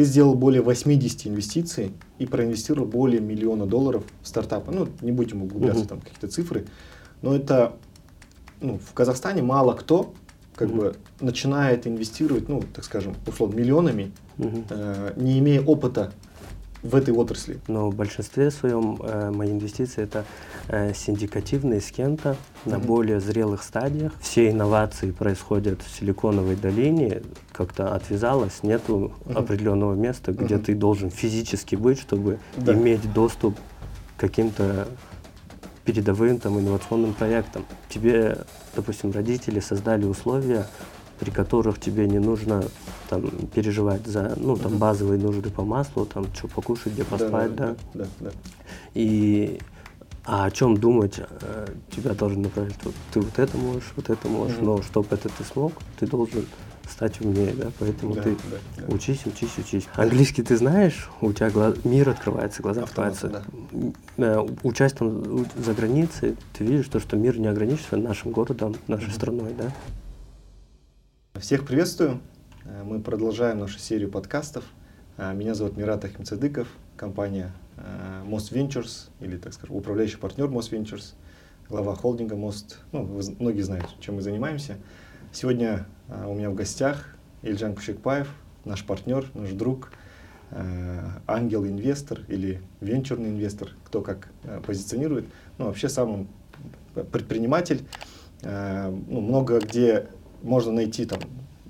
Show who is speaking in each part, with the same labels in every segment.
Speaker 1: ты сделал более 80 инвестиций и проинвестировал более миллиона долларов в стартапы. Ну, не будем углубляться uh-huh. там какие-то цифры, но это ну, в Казахстане мало кто как uh-huh. бы начинает инвестировать, ну, так скажем, условно, миллионами, uh-huh. э, не имея опыта в этой отрасли?
Speaker 2: Но в большинстве своем э, мои инвестиции это э, синдикативные с кем-то на mm-hmm. более зрелых стадиях. Все инновации происходят в Силиконовой долине, как-то отвязалось, нету mm-hmm. определенного места, где mm-hmm. ты должен физически быть, чтобы да. иметь доступ к каким-то передовым там, инновационным проектам. Тебе, допустим, родители создали условия при которых тебе не нужно там переживать за ну там базовые нужды по маслу, там что покушать, где поспать, да. да, да, да. И а о чем думать э, тебя должен направить? Вот, ты вот это можешь, вот это можешь, mm-hmm. но чтобы это ты смог, ты должен стать умнее, да, поэтому да, ты да, да. учись, учись, учись. Английский ты знаешь, у тебя глаз, мир открывается, глаза Автомат, открываются. Да. Э, учась там за границей, ты видишь то, что мир не ограничивается нашим городом, нашей mm-hmm. страной, да.
Speaker 1: Всех приветствую. Э, мы продолжаем нашу серию подкастов. Э, меня зовут Мират Ахимцадыков, компания э, Most Ventures, или, так скажем, управляющий партнер Most Ventures, глава холдинга Most. Ну, многие знают, чем мы занимаемся. Сегодня у меня в гостях Ильжан Кушекпаев, наш партнер, наш друг, ангел-инвестор или венчурный инвестор, кто как позиционирует. Ну, вообще сам он предприниматель. Ну, много где можно найти там,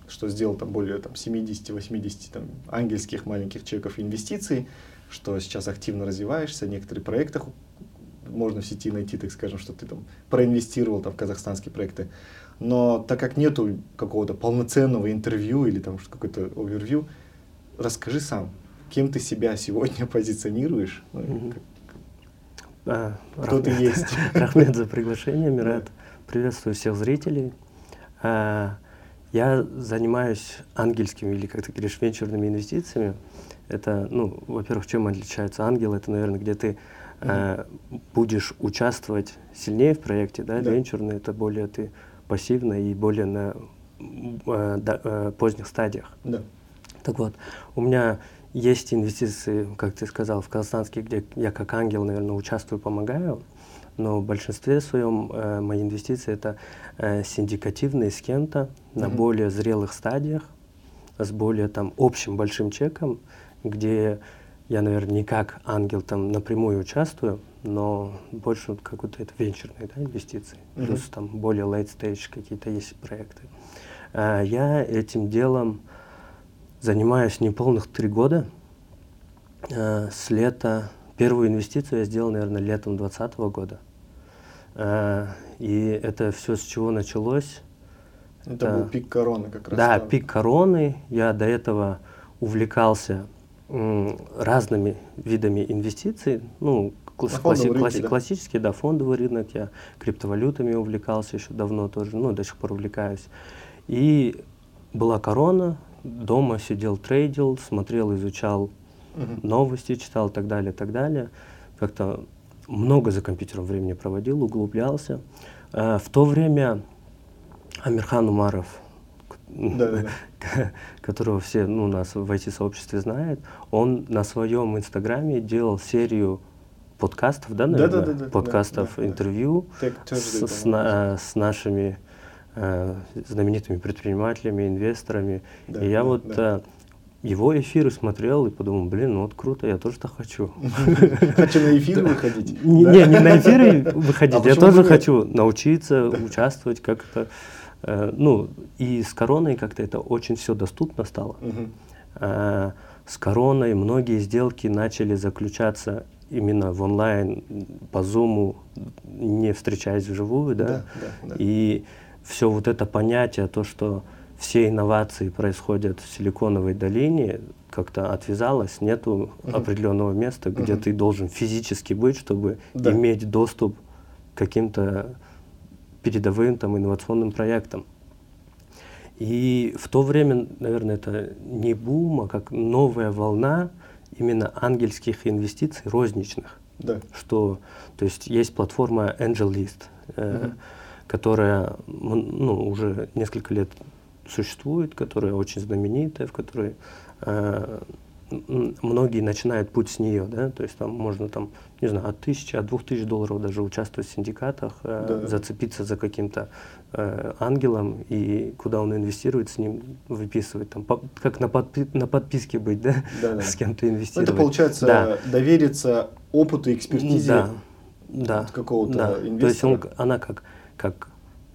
Speaker 1: что сделал там более там, 70-80 там, ангельских маленьких чеков инвестиций, что сейчас активно развиваешься, некоторые проекты можно в сети найти, так скажем, что ты там проинвестировал там, в казахстанские проекты. Но так как нету какого-то полноценного интервью или там какой-то овервью, расскажи сам, кем ты себя сегодня позиционируешь, ну, mm-hmm. а, кто Рахмет, ты есть.
Speaker 2: Рахмет за приглашение, Мират. Да. Приветствую всех зрителей. А, я занимаюсь ангельскими или, как ты говоришь, венчурными инвестициями. Это, ну, во-первых, чем отличается ангел? Это, наверное, где ты mm-hmm. э, будешь участвовать сильнее в проекте, да? да. Венчурный это более ты пассивно и более на э, да, э, поздних стадиях.
Speaker 1: Да.
Speaker 2: Так вот, у меня есть инвестиции, как ты сказал, в казахстанский, где я как ангел, наверное, участвую, помогаю но в большинстве своем э, мои инвестиции это э, синдикативные с кем-то на mm-hmm. более зрелых стадиях, с более там общим большим чеком, где я, наверное, не как ангел там напрямую участвую, но больше вот какой-то это венчурные да, инвестиции, mm-hmm. плюс там более late stage какие-то есть проекты. Э, я этим делом занимаюсь неполных три года. Э, с лета первую инвестицию я сделал, наверное, летом 2020 года. Э, и это все с чего началось?
Speaker 1: Это, это был пик короны как раз.
Speaker 2: Да, там. пик короны. Я до этого увлекался разными видами инвестиций. Ну, класс, класси, рынке, класси, да? классический, да, фондовый рынок. Я криптовалютами увлекался еще давно тоже, ну, до сих пор увлекаюсь. И была корона, дома сидел, трейдил, смотрел, изучал угу. новости, читал и так далее, так далее. Как-то много за компьютером времени проводил, углублялся. Э, в то время Амирхан Умаров, да, да, да. которого все ну, нас в IT-сообществе знают, он на своем инстаграме делал серию подкастов, да, наверное? Да, да, да, подкастов, да, да, интервью да. С, с, на, с нашими э, знаменитыми предпринимателями, инвесторами. Да, и я да, вот да. Его эфиры смотрел и подумал, блин, ну вот круто, я тоже так хочу.
Speaker 1: Хочу на эфиры выходить?
Speaker 2: Не, не на эфиры выходить, а я тоже хочу научиться, участвовать как-то. Э, ну, и с короной как-то это очень все доступно стало. Э, с короной многие сделки начали заключаться именно в онлайн, по зуму, не встречаясь вживую, да? И все вот это понятие, то, что все инновации происходят в Силиконовой долине, как-то отвязалось, нету uh-huh. определенного места, где uh-huh. ты должен физически быть, чтобы да. иметь доступ к каким-то передовым там, инновационным проектам. И в то время, наверное, это не бум, а как новая волна именно ангельских инвестиций розничных.
Speaker 1: Да.
Speaker 2: Что, то есть есть платформа AngelList, э, uh-huh. которая ну, уже несколько лет существует, которая очень знаменитая, в которой э, многие начинают путь с нее, да, то есть там можно там, не знаю, от тысячи, от двух тысяч долларов даже участвовать в синдикатах, э, да. зацепиться за каким-то э, ангелом и куда он инвестирует, с ним выписывать, там, по, как на, подпи на подписке быть, да, да, да. с кем-то инвестировать.
Speaker 1: Ну, это получается да. довериться опыту и экспертизе
Speaker 2: да. Да.
Speaker 1: какого-то
Speaker 2: да.
Speaker 1: инвестора.
Speaker 2: То есть он, она как, как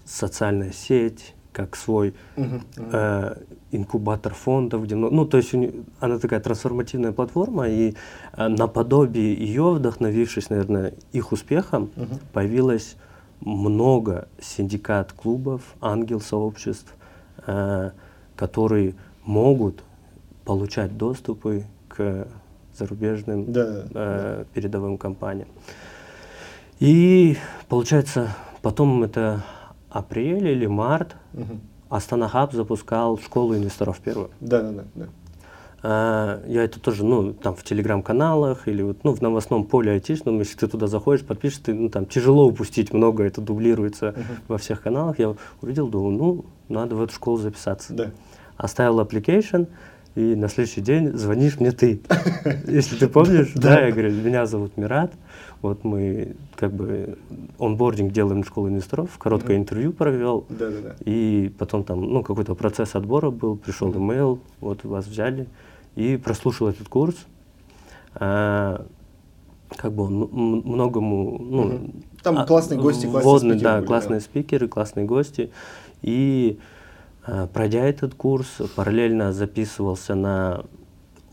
Speaker 2: социальная сеть, как свой uh-huh, uh-huh. Э, инкубатор фондов, где, ну, то есть у она такая трансформативная платформа, и э, наподобие ее, вдохновившись, наверное, их успехом, uh-huh. появилось много синдикат клубов, ангел-сообществ, э, которые могут получать доступы к зарубежным
Speaker 1: да,
Speaker 2: э, да. передовым компаниям. И получается, потом это апрель или март, угу. Астана Хаб запускал школу инвесторов первую.
Speaker 1: Да, да, да. да.
Speaker 2: А, я это тоже, ну, там в телеграм-каналах или вот, ну, в новостном поле айтишном, если ты туда заходишь, подпишешь, ты, ну, там тяжело упустить много, это дублируется uh-huh. во всех каналах. Я увидел, думаю, ну, надо в эту школу записаться.
Speaker 1: Да.
Speaker 2: Оставил application, и на следующий день звонишь мне ты. Если ты помнишь, да, я говорю, меня зовут Мират, вот мы как бы онбординг делаем в школу инвесторов, короткое интервью провел,
Speaker 1: да, да, да.
Speaker 2: и потом там, ну, какой-то процесс отбора был, пришел имейл, вот вас взяли, и прослушал этот курс. А, как бы он многому, ну,
Speaker 1: там а, классные гости,
Speaker 2: классные водные, спикеры да, классные спикеры, классные гости, и а, пройдя этот курс, параллельно записывался на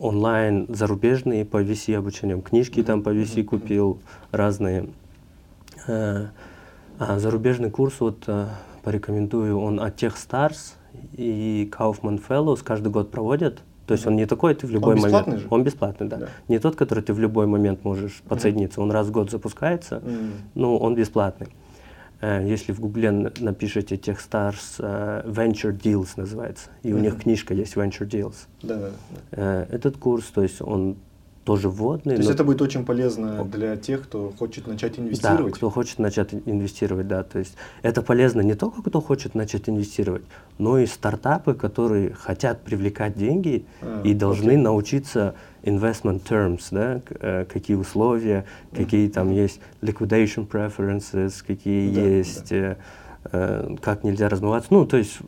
Speaker 2: онлайн зарубежные по VC обучением, книжки там по VC купил, разные. Э, а зарубежный курс вот э, порекомендую, он от Techstars и Kaufman Fellows каждый год проводят. То есть он не такой, ты в любой
Speaker 1: он
Speaker 2: момент.
Speaker 1: Же?
Speaker 2: Он бесплатный, да. да. Не тот, который ты в любой момент можешь подсоединиться. Он раз в год запускается, mm. но он бесплатный. Э, если в Гугле напишите Techstars uh, Venture Deals называется, и mm-hmm. у них книжка есть Venture Deals.
Speaker 1: Да, да,
Speaker 2: да. Этот курс, то есть он тоже вводный.
Speaker 1: То есть это будет очень полезно для тех, кто хочет начать инвестировать?
Speaker 2: Да, кто хочет начать инвестировать, да. То есть это полезно не только кто хочет начать инвестировать, но и стартапы, которые хотят привлекать деньги а, и должны окей. научиться investment terms, да, э, какие условия, какие там есть liquidation preferences, какие да, есть, да. Э, э, как нельзя размываться. Ну, то есть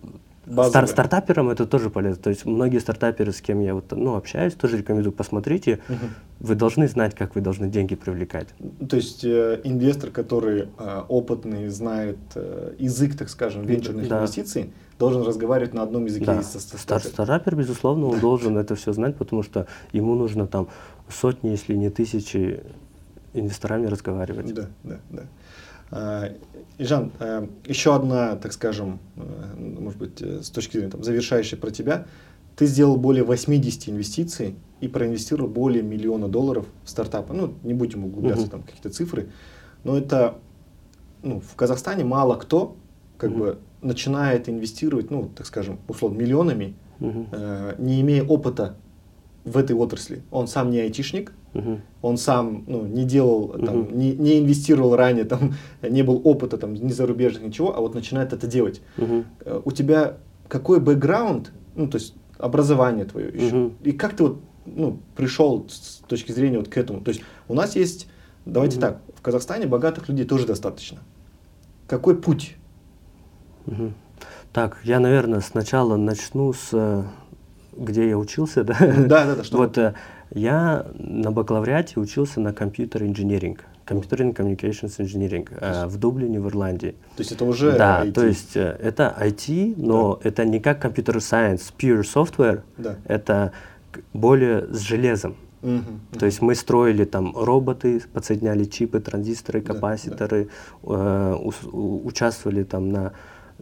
Speaker 2: Стар стартаперам это тоже полезно. То есть многие стартаперы, с кем я вот, ну, общаюсь, тоже рекомендую, посмотрите. Угу. Вы должны знать, как вы должны деньги привлекать.
Speaker 1: То есть э, инвестор, который э, опытный, знает э, язык, так скажем, венчурных да. инвестиций, должен разговаривать на одном языке
Speaker 2: да. со. Стартапер, безусловно, он должен это все знать, потому что ему нужно там сотни, если не тысячи инвесторами разговаривать.
Speaker 1: Да, да, да. А, Ижан, э, еще одна, так скажем, э, может быть, э, с точки зрения там, завершающей про тебя. Ты сделал более 80 инвестиций и проинвестировал более миллиона долларов в стартапы. Ну, не будем углубляться uh-huh. там какие-то цифры, но это ну, в Казахстане мало кто как uh-huh. бы начинает инвестировать, ну, так скажем, условно, миллионами, uh-huh. э, не имея опыта в этой отрасли. Он сам не айтишник, uh-huh. он сам ну, не делал, там, uh-huh. не, не инвестировал ранее, там, не был опыта там, ни зарубежных, ничего, а вот начинает это делать. Uh-huh. У тебя какой бэкграунд, ну, то есть образование твое еще, uh-huh. и как ты вот ну, пришел с точки зрения вот к этому? То есть у нас есть, давайте uh-huh. так, в Казахстане богатых людей тоже достаточно. Какой путь?
Speaker 2: Uh-huh. Так, я, наверное, сначала начну с э, где я учился, да?
Speaker 1: Да, да, да. Что?
Speaker 2: Вот э, я на бакалавриате учился на компьютер инженеринг. Computer and Communications Engineering э, в Дублине, в Ирландии.
Speaker 1: То есть это уже
Speaker 2: Да, IT. то есть э, это IT, но да. это не как Computer Science, pure software,
Speaker 1: да.
Speaker 2: это более с железом.
Speaker 1: Угу, угу.
Speaker 2: То есть мы строили там роботы, подсоединяли чипы, транзисторы, капаситоры, да, да. Э, у, участвовали там на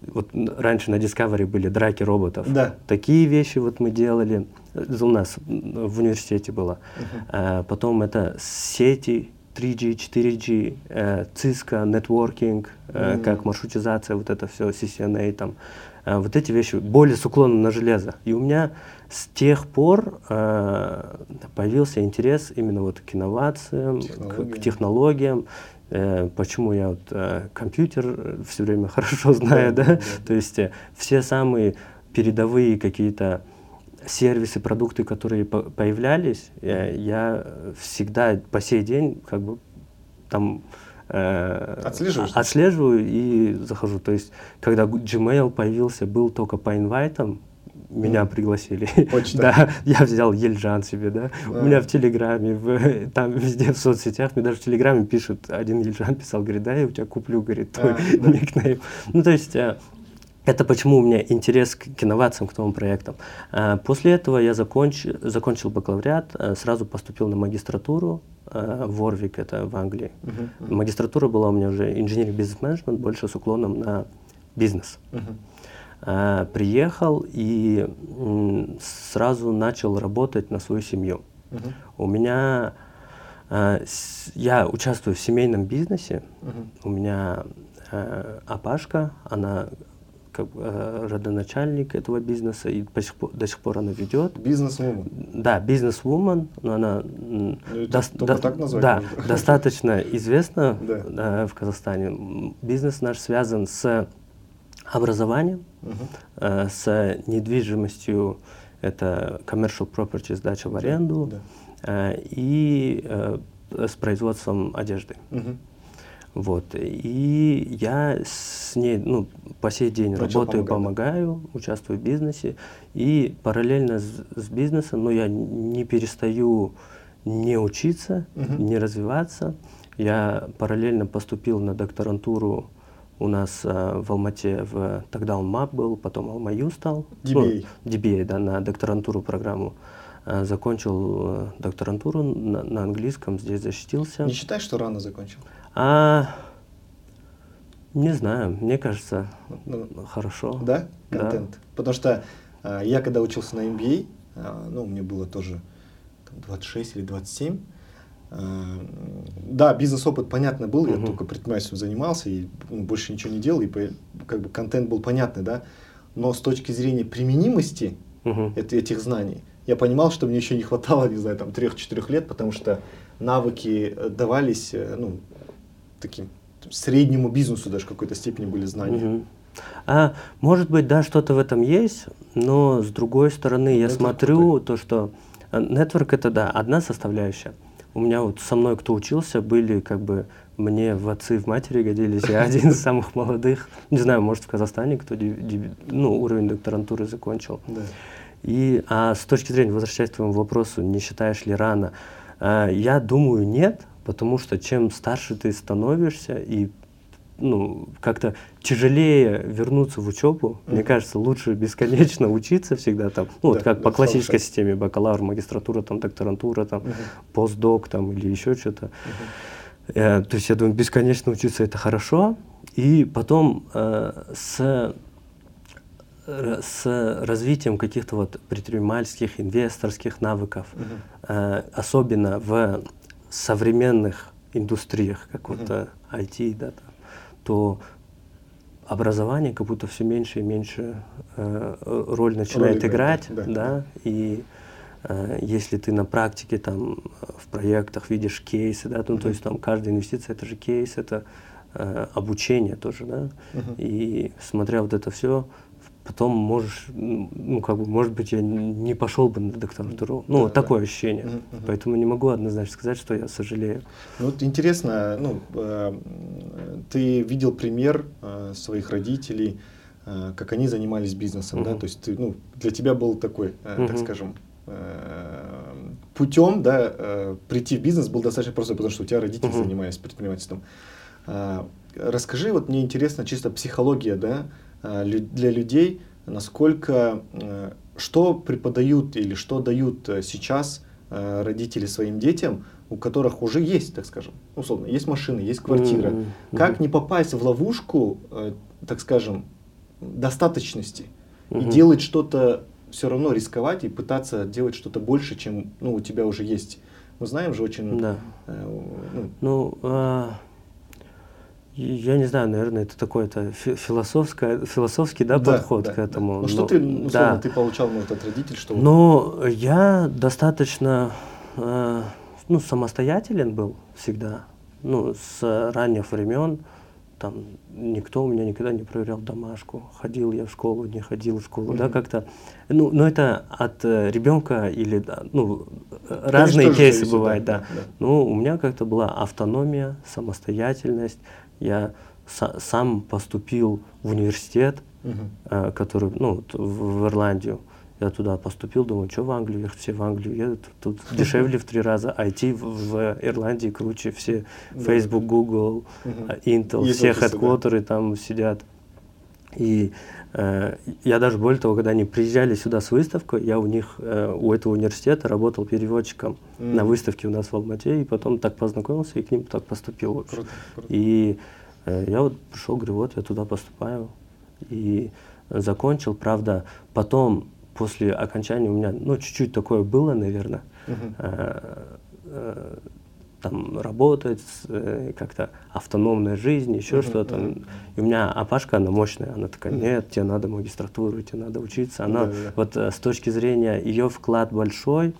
Speaker 2: вот раньше на Discovery были драки роботов.
Speaker 1: Да.
Speaker 2: Такие вещи вот мы делали. У нас в университете было. Uh-huh. А, потом это сети 3G, 4G, э, Cisco, networking, э, uh-huh. как маршрутизация, вот это все, CCNA там. Э, вот эти вещи более с уклоном на железо. И у меня с тех пор э, появился интерес именно вот к инновациям, к, к технологиям. Э, почему я вот э, компьютер все время хорошо знаю, да, да? да. то есть э, все самые передовые какие-то сервисы, продукты, которые по появлялись, э, я всегда по сей день как бы там
Speaker 1: э,
Speaker 2: отслеживаю и захожу. То есть, когда Gmail появился, был только по инвайтам, меня пригласили. Да, я взял Ельжан себе, да. А. У меня в Телеграме, в, там везде в соцсетях, мне даже в Телеграме пишут, один Ельжан писал, говорит, да, я у тебя куплю, говорит, твой а, да. никнейм. Ну, то есть, э, это почему у меня интерес к, к инновациям, к новым проектам. Э, после этого я законч, закончил бакалавриат, э, сразу поступил на магистратуру в Орвик, это в Англии. Uh -huh. Магистратура была у меня уже инженерный бизнес-менеджмент, больше с уклоном на бизнес. Uh -huh. Э, приехал и сразу начал работать на свою семью. Uh-huh. У меня э, я участвую в семейном бизнесе. Uh-huh. У меня э, Апашка, она как э, родоначальник этого бизнеса, и до сих пор, до сих пор она ведет.
Speaker 1: Бизнес-вумен.
Speaker 2: Да, бизнес-вумен, но она
Speaker 1: ну, до, до, так назвать
Speaker 2: да, достаточно известна да. в Казахстане. Бизнес наш связан с образованием, uh-huh. с недвижимостью, это commercial property, сдача в аренду, да. и э, с производством одежды. Uh-huh. Вот. И я с ней ну, по сей день Начал работаю, помогать, помогаю, участвую в бизнесе. И параллельно с, с бизнесом, но ну, я не перестаю не учиться, uh-huh. не развиваться. Я параллельно поступил на докторантуру у нас э, в Алмате, в, тогда он МАП был, потом Алмаю стал.
Speaker 1: DBA.
Speaker 2: Ну, DBA, да, на докторантуру программу. Э, закончил э, докторантуру на, на английском, здесь защитился.
Speaker 1: Не считаешь, что рано закончил?
Speaker 2: А, не знаю, мне кажется, ну, хорошо.
Speaker 1: Да? Контент? Да. Потому что э, я когда учился на MBA, э, ну, мне было тоже там, 26 или 27, Э, да, бизнес-опыт, понятно, был, я только предпринимательством занимался и ну, больше ничего не делал, и как бы контент был понятный, да, но с точки зрения применимости uh этих знаний, я понимал, что мне еще не хватало, не знаю, там, 3-4 лет, потому что навыки э, давались, э, ну, таким среднему бизнесу даже в какой-то степени были знания.
Speaker 2: uh А, может быть, да, что-то в этом есть, но с другой стороны, я Network смотрю какой? то, что network это да, одна составляющая у меня вот со мной кто учился, были как бы мне в отцы, в матери годились. Я один из самых молодых, не знаю, может в Казахстане, кто ну, уровень докторантуры закончил.
Speaker 1: Да.
Speaker 2: И, а с точки зрения, возвращаясь к твоему вопросу, не считаешь ли рано? А, я думаю, нет, потому что чем старше ты становишься и ну, как-то тяжелее вернуться в учебу. Mm-hmm. Мне кажется, лучше бесконечно учиться всегда там. Ну, вот как да, по классической хорошо. системе, бакалавр, магистратура, там, докторантура, там, mm-hmm. постдок там, или еще что-то. Mm-hmm. Э, то есть я думаю, бесконечно учиться это хорошо. И потом э, с с развитием каких-то вот предпринимательских, инвесторских навыков, uh-huh. э, особенно в современных индустриях, как uh-huh. вот э, IT, да, то образование как будто все меньше и меньше э, роль начинает роль играть, да, да, и э, если ты на практике там в проектах видишь кейсы, да, ну, mm-hmm. то есть там каждая инвестиция это же кейс, это э, обучение тоже, да, mm-hmm. и смотря вот это все, потом можешь, ну, как бы, может быть, я не пошел бы на докторантуру. Ну, да, вот такое да. ощущение. Угу, угу. Поэтому не могу однозначно сказать, что я сожалею.
Speaker 1: Ну, вот интересно, ну, э, ты видел пример э, своих родителей, э, как они занимались бизнесом, угу. да? То есть, ты, ну, для тебя был такой, э, угу. так скажем, э, путем, да, э, прийти в бизнес был достаточно просто, потому что у тебя родители угу. занимались предпринимательством. Э, расскажи, вот мне интересно чисто психология, да, для людей, насколько, э, что преподают или что дают э, сейчас родители своим детям, у которых уже есть, так скажем, условно, есть машина, есть квартира. Mm-hmm. Как не попасть в ловушку, так скажем, достаточности mm-hmm. и делать что-то все равно рисковать и пытаться делать что-то больше, чем ну, у тебя уже есть. Мы знаем же очень.
Speaker 2: Да. Э, ну, ну я не знаю, наверное, это такой это философское, философский да, да подход да, к этому.
Speaker 1: Да. Ну, что ты, условно, да. ты получал ну, от родителей? Что
Speaker 2: Но я достаточно э, ну, самостоятелен был всегда. Ну, с ранних времен. там никто у меня никогда не проверял домашку. Ходил я в школу, не ходил в школу, mm-hmm. да, как-то. Ну, но это от э, ребенка или, ну, разные Конечно, кейсы зависит, бывают, да. да. да. Ну, у меня как-то была автономия, самостоятельность. Я са- сам поступил в университет, mm-hmm. э, который, ну, в, в Ирландию. Я туда поступил, думаю, что в Англию ехать, все в Англию едут, тут дешевле в три раза, IT в, в Ирландии круче, все Facebook, Google, Intel, Есть все хедквотеры там сидят. И я даже более того, когда они приезжали сюда с выставкой, я у них, э, у этого университета работал переводчиком mm. на выставке у нас в Алмате, и потом так познакомился и к ним так поступил. Круто, круто. И э, я вот пришел, говорю, вот я туда поступаю. И закончил, правда, потом после окончания у меня, ну, чуть-чуть такое было, наверное, uh-huh. Там работать, э, как-то автономная жизнь, еще uh-huh, что-то. Uh-huh. И у меня Апашка, она мощная, она такая, нет, тебе надо магистратуру, тебе надо учиться. Она, uh-huh. вот э, с точки зрения ее вклад большой,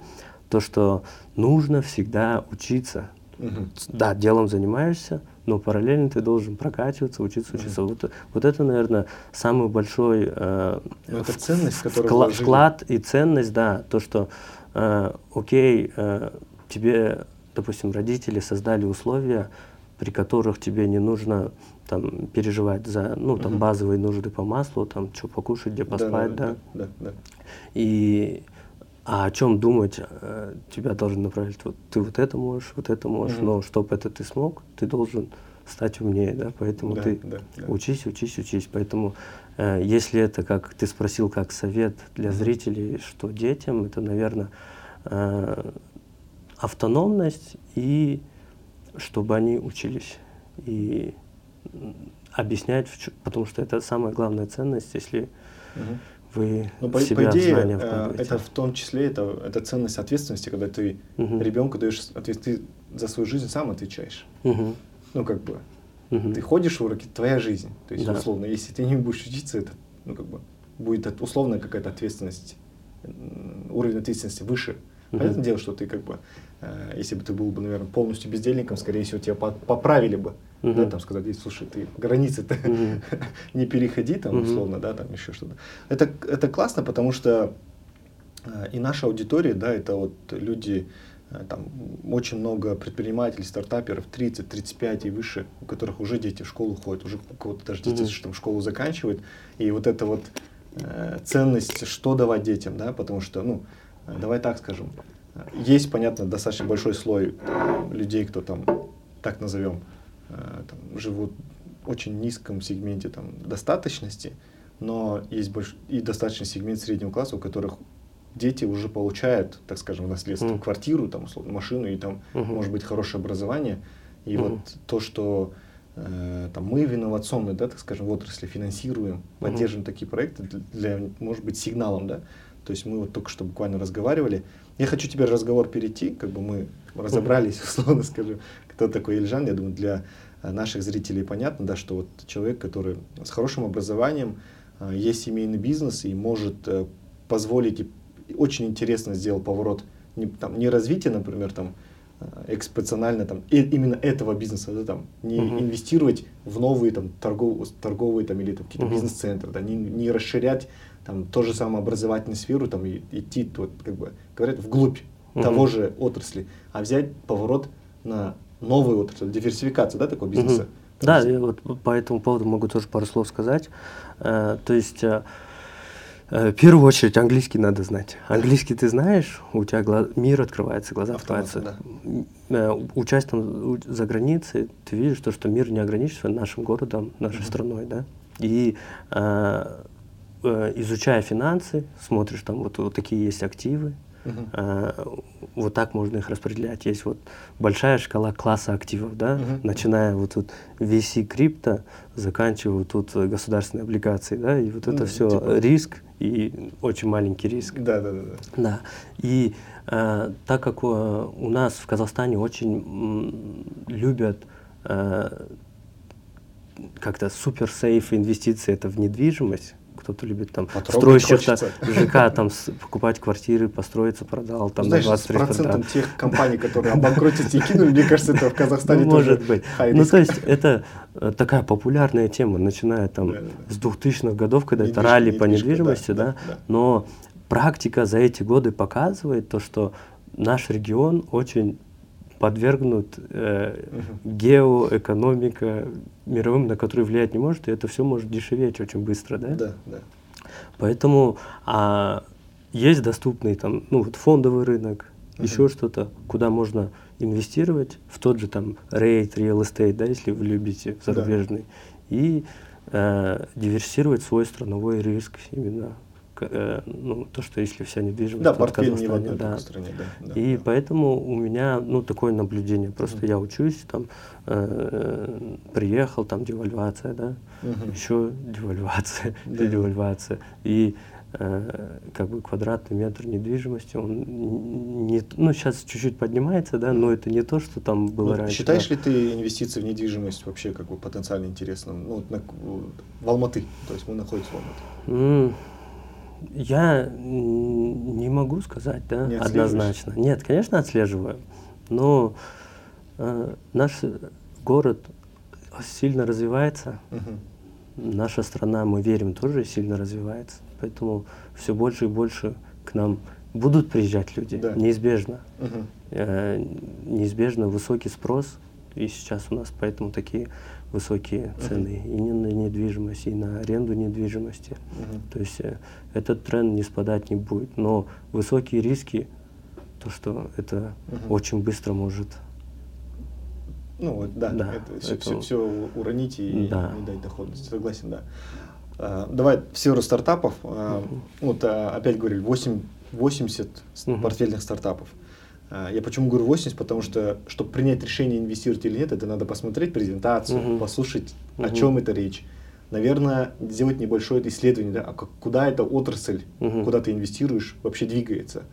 Speaker 2: то, что нужно всегда учиться. Uh-huh. Да, делом занимаешься, но параллельно ты должен прокачиваться, учиться, учиться. Mm-hmm. Вот, вот это, наверное, самый большой э,
Speaker 1: ну, это ценность,
Speaker 2: вкла- вклад и ценность, да, то, что, э, окей, э, тебе, допустим, родители создали условия, при которых тебе не нужно там переживать за, ну, там, mm-hmm. базовые нужды по маслу, там, что покушать, где поспать, да. да, да, да, да. И а о чем думать э, тебя должен направить? Вот ты вот это можешь, вот это можешь, mm-hmm. но чтобы это ты смог, ты должен стать умнее, да, поэтому да, ты да, да. учись, учись, учись. Поэтому э, если это, как ты спросил, как совет для mm-hmm. зрителей, что детям, это, наверное, э, автономность и чтобы они учились. И объяснять, потому что это самая главная ценность, если mm-hmm вы
Speaker 1: ну, по, себя по идее, знания э, это в том числе это, это ценность ответственности, когда ты угу. ребенку даешь ответственность, ты за свою жизнь сам отвечаешь. Угу. Ну, как бы, угу. ты ходишь в уроки, твоя жизнь. То есть, да. условно, если ты не будешь учиться, это, ну, как бы, будет условная какая-то ответственность, уровень ответственности выше. Угу. Понятное дело, что ты, как бы, если бы ты был бы, наверное, полностью бездельником, скорее всего, тебя поправили бы. Uh-huh. Да, там сказать, слушай, ты границы-то uh-huh. не переходи, там, uh-huh. условно, да, там еще что-то. Это, это классно, потому что э, и наша аудитория, да, это вот люди, э, там, очень много предпринимателей, стартаперов, 30, 35 и выше, у которых уже дети в школу ходят, уже у кого-то даже дети uh-huh. там школу заканчивают, и вот эта вот э, ценность, что давать детям, да, потому что, ну, э, давай так скажем, есть, понятно, достаточно большой слой там, людей, кто там, так назовем, Э, там, живут в очень низком сегменте там, достаточности, но есть больш... и достаточный сегмент среднего класса, у которых дети уже получают, так скажем, в наследство mm. квартиру, там, условно, машину и там, mm-hmm. может быть, хорошее образование. И mm-hmm. вот то, что э, там, мы в инновационной, да, так скажем, в отрасли финансируем, mm-hmm. поддерживаем такие проекты, для, для, может быть, сигналом, да. То есть мы вот только что буквально разговаривали. Я хочу теперь разговор перейти, как бы мы разобрались, условно скажем, кто такой Ильжан, я думаю, для э, наших зрителей понятно, да, что вот человек, который с хорошим образованием, э, есть семейный бизнес и может э, позволить, и очень интересно сделал поворот, не, там, не развитие, например, там, экспоненциально там, и, именно этого бизнеса, да, там, не uh-huh. инвестировать в новые там, торгов, торговые там, или там, какие-то uh-huh. бизнес-центры, да, не, не расширять там, то же самое образовательную сферу, там, и, идти, вот, как бы, говорят, вглубь uh-huh. того же отрасли, а взять поворот на новую отрасль, диверсификация, да, такого бизнеса? Угу.
Speaker 2: Да, я вот по этому поводу могу тоже пару слов сказать. Э, то есть, э, э, в первую очередь, английский надо знать. Английский ты знаешь, у тебя глаз, мир открывается, глаза открываются. Да. Учась там за границей, ты видишь то, что мир не ограничивается нашим городом, нашей угу. страной, да. И изучая финансы, смотришь, там вот, вот такие есть активы, Uh-huh. вот так можно их распределять. Есть вот большая шкала класса активов, да, uh-huh. начиная вот тут VC крипто, заканчивая вот тут государственные облигации, да, и вот это uh-huh. все типа... риск и очень маленький риск.
Speaker 1: Да, да, да.
Speaker 2: Да. И э, так как э, у нас в Казахстане очень любят э, как-то супер сейф инвестиции это в недвижимость, кто-то любит там
Speaker 1: Потрогать
Speaker 2: строящих
Speaker 1: хочется.
Speaker 2: ЖК, там с- покупать квартиры, построиться, продал, там
Speaker 1: Знаешь,
Speaker 2: на
Speaker 1: с
Speaker 2: 23
Speaker 1: процентом тех компаний, которые обанкротятся и кинули, мне кажется, это в Казахстане
Speaker 2: Ну,
Speaker 1: тоже
Speaker 2: может быть. Ну, то есть это э, такая популярная тема, начиная там
Speaker 1: Да, да, да.
Speaker 2: с 2000-х годов, когда это ралли по недвижимости,
Speaker 1: да,
Speaker 2: да,
Speaker 1: да, да.
Speaker 2: но практика за эти годы показывает то, что наш регион очень подвергнут э, геоэкономика мировым, на который влиять не может, и это все может дешеветь очень быстро, да?
Speaker 1: Да, да.
Speaker 2: Поэтому а, есть доступный там, ну вот фондовый рынок,
Speaker 1: Мгм.
Speaker 2: еще что-то, куда можно инвестировать в тот же там рейд, real estate, да, если вы любите
Speaker 1: Да.
Speaker 2: зарубежный, и э, диверсифицировать свой страновой риск именно. Э, ну, то, что если вся недвижимость
Speaker 1: Да,
Speaker 2: в
Speaker 1: портфель не в
Speaker 2: Казахстане,
Speaker 1: одной
Speaker 2: да.
Speaker 1: стране, да. да,
Speaker 2: И
Speaker 1: да.
Speaker 2: поэтому у меня ну такое наблюдение. Просто
Speaker 1: Мгм.
Speaker 2: я учусь, там э, приехал, там девальвация, да,
Speaker 1: Мгм.
Speaker 2: еще девальвация,
Speaker 1: Да.
Speaker 2: девальвация. И э, как бы квадратный метр недвижимости, он не, ну сейчас чуть-чуть поднимается, да, но это не то, что там было
Speaker 1: Ну,
Speaker 2: раньше.
Speaker 1: считаешь
Speaker 2: да.
Speaker 1: ли ты инвестиции в недвижимость вообще как бы потенциально интересным? Ну, на- в Алматы, то есть мы находимся в Алматы.
Speaker 2: М, Я не могу сказать, да,
Speaker 1: Не
Speaker 2: однозначно. Нет, конечно, отслеживаю. Но э, наш город сильно развивается.
Speaker 1: Мгм.
Speaker 2: Наша страна, мы верим, тоже сильно развивается. Поэтому все больше и больше к нам будут приезжать люди.
Speaker 1: Да.
Speaker 2: Неизбежно.
Speaker 1: Мгм.
Speaker 2: Э, неизбежно высокий спрос. И сейчас у нас поэтому такие высокие цены и не на недвижимость, и на аренду недвижимости.
Speaker 1: Мгм.
Speaker 2: То есть э, этот тренд не спадать не будет. Но высокие риски, то, что это
Speaker 1: Мгм.
Speaker 2: очень быстро может
Speaker 1: Ну, вот, да,
Speaker 2: Да,
Speaker 1: это,
Speaker 2: это-
Speaker 1: все, уронить и
Speaker 2: Да.
Speaker 1: не дать доходности. Согласен, да. А, давай в сферу стартапов. А, Вот а, опять говорили, 8, 80 с-
Speaker 2: Мгм.
Speaker 1: портфельных стартапов. А, Я почему говорю 80? Потому что, чтобы принять решение, инвестировать или нет, это надо посмотреть презентацию,
Speaker 2: Мгм.
Speaker 1: послушать, о
Speaker 2: Мгм.
Speaker 1: чем это речь. Наверное, сделать небольшое исследование, да, а как- куда эта отрасль,
Speaker 2: Мгм.
Speaker 1: куда ты инвестируешь, вообще двигается.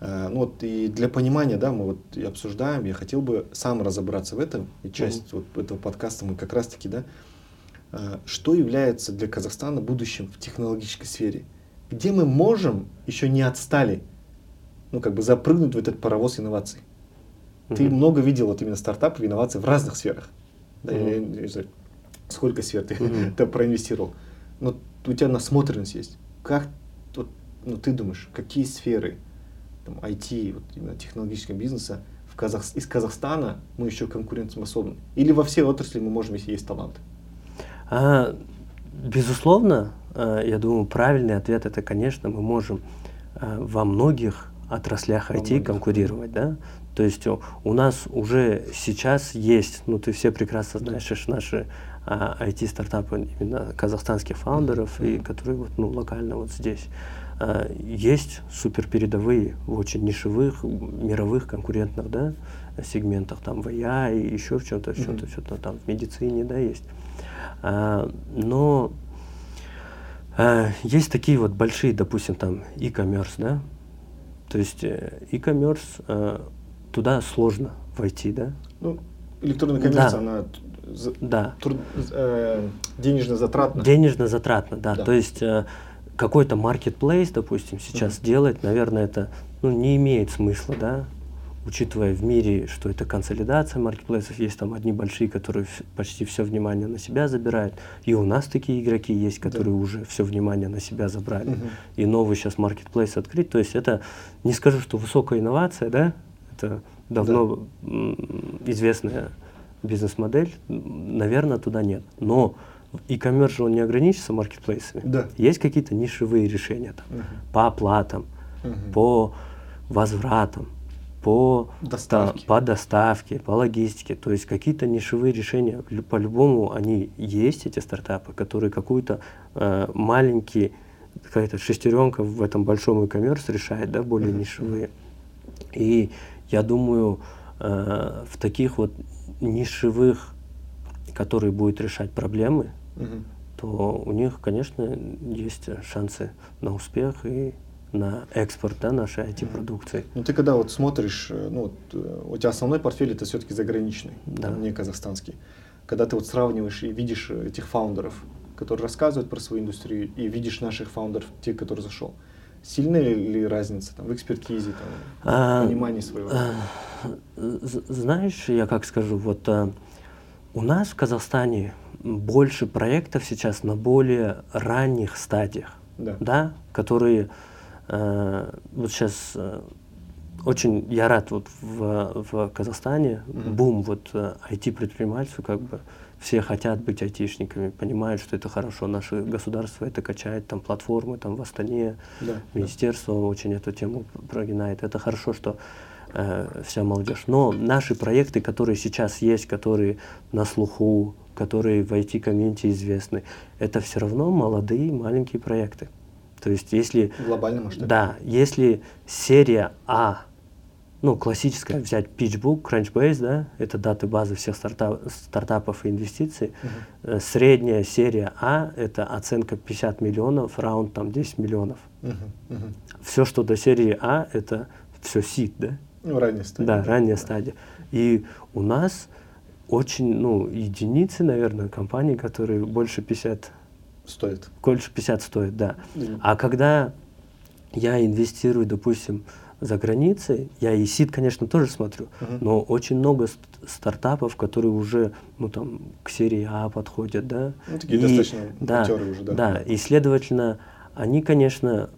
Speaker 1: А, Ну вот и для понимания, да, мы вот и обсуждаем, я хотел бы сам разобраться в этом, и часть вот этого подкаста мы как раз-таки, да, а, что является для Казахстана будущим в технологической сфере? Где мы можем, еще не отстали, ну как бы запрыгнуть в этот паровоз инноваций? Ты
Speaker 2: Мгм.
Speaker 1: много видел вот именно стартапов, инноваций в разных сферах. Да, я
Speaker 2: Мгм.
Speaker 1: не знаю, сколько сфер ты, ты проинвестировал. Но у тебя насмотренность есть. Как вот, ну, ты думаешь, какие сферы там, IT, вот, именно технологического бизнеса в Казах... из Казахстана мы еще конкурентоспособны? Или во все отрасли мы можем, если есть талант?
Speaker 2: А, безусловно, а, я думаю, правильный ответ это, конечно, мы можем а, во многих отраслях IT конкурировать, да. То есть у, у нас уже сейчас есть, ну ты все прекрасно
Speaker 1: Да.
Speaker 2: знаешь, ш- наши а, IT-стартапы именно казахстанских фаундеров, и которые вот, ну, локально вот здесь. А, есть суперпередовые в очень нишевых, мировых конкурентных да, сегментах, там в AI и еще в чем-то, в чем-то,
Speaker 1: Мгм.
Speaker 2: что-то там в медицине, да, есть. А, но а, есть такие вот большие, допустим, там e-commerce, да, то есть э, e-commerce, э, туда сложно войти, да,
Speaker 1: Ну, электронная коммерция,
Speaker 2: Да.
Speaker 1: она за-
Speaker 2: да,
Speaker 1: труд- э, денежно затратна.
Speaker 2: денежно затратно, да,
Speaker 1: Да.
Speaker 2: то есть э, какой-то marketplace, допустим, сейчас
Speaker 1: Мгм.
Speaker 2: делать, наверное, это ну, не имеет смысла, да, учитывая в мире, что это консолидация маркетплейсов, есть там одни большие, которые почти все внимание на себя забирают, и у нас такие игроки есть, которые
Speaker 1: Да.
Speaker 2: уже все внимание на себя забрали,
Speaker 1: Мгм.
Speaker 2: и новый сейчас маркетплейс открыть, то есть это, не скажу, что высокая инновация, да, это давно м, известная бизнес-модель, наверное, туда нет, но e-commerce же он не ограничится маркетплейсами,
Speaker 1: Да.
Speaker 2: есть какие-то нишевые решения там,
Speaker 1: Мгм.
Speaker 2: по оплатам,
Speaker 1: Мгм.
Speaker 2: по возвратам, по
Speaker 1: Доставке.
Speaker 2: та- по доставке, по логистике. То есть какие-то нишевые решения, лю- по-любому они есть, эти стартапы, которые какую-то э, маленький, какая-то шестеренка в этом большом e-commerce решает, да, более
Speaker 1: Мгм.
Speaker 2: нишевые. И я думаю, э, в таких вот нишевых, которые будут решать проблемы,
Speaker 1: Мгм.
Speaker 2: то у них, конечно, есть шансы на успех и на экспорт да, нашей IT-продукции.
Speaker 1: Ну ты когда вот смотришь, э, ну вот, э, у тебя основной портфель это все-таки заграничный,
Speaker 2: Да.
Speaker 1: там, не казахстанский. когда ты вот сравниваешь и видишь этих фаундеров, которые рассказывают про свою индустрию, и видишь наших фаундеров, тех, которые зашел, сильная ли разница там, в экспертизе, там, а, понимании своего? А,
Speaker 2: знаешь, я как скажу, вот а, у нас в Казахстане больше проектов сейчас на более ранних стадиях, да, да которые э, вот сейчас э, очень я рад вот в, в Казахстане mm-hmm. бум вот IT-предпринимательства как бы все хотят быть айтишниками, понимают, что это хорошо, наше государство это качает, там платформы, там в Астане, да, министерство да. очень эту тему прогинает. Это хорошо, что э, вся молодежь. Но наши проекты, которые сейчас есть, которые на слуху, которые в IT-комьюнити известны, это все равно молодые маленькие проекты. То есть если...
Speaker 1: Глобальном масштабе.
Speaker 2: Да, если серия А ну, классическая взять PitchBook, Crunchbase, да, это даты базы всех стартап, стартапов и инвестиций. Uh-huh. Средняя серия А – это оценка 50 миллионов, раунд там 10 миллионов. Uh-huh. Uh-huh. Все, что до серии А, это все сид, да?
Speaker 1: Ну, ранняя стадия.
Speaker 2: Да, да, ранняя стадия. И у нас очень, ну, единицы, наверное, компаний, которые больше 50
Speaker 1: стоит.
Speaker 2: Больше 50 стоит, да. Uh-huh. А когда я инвестирую, допустим, за границей, я и СИД, конечно, тоже смотрю, uh-huh. но очень много стартапов, которые уже, ну там, к серии А подходят, да.
Speaker 1: Ну, такие и, достаточно
Speaker 2: да, уже, да. Да, и, следовательно, они, конечно,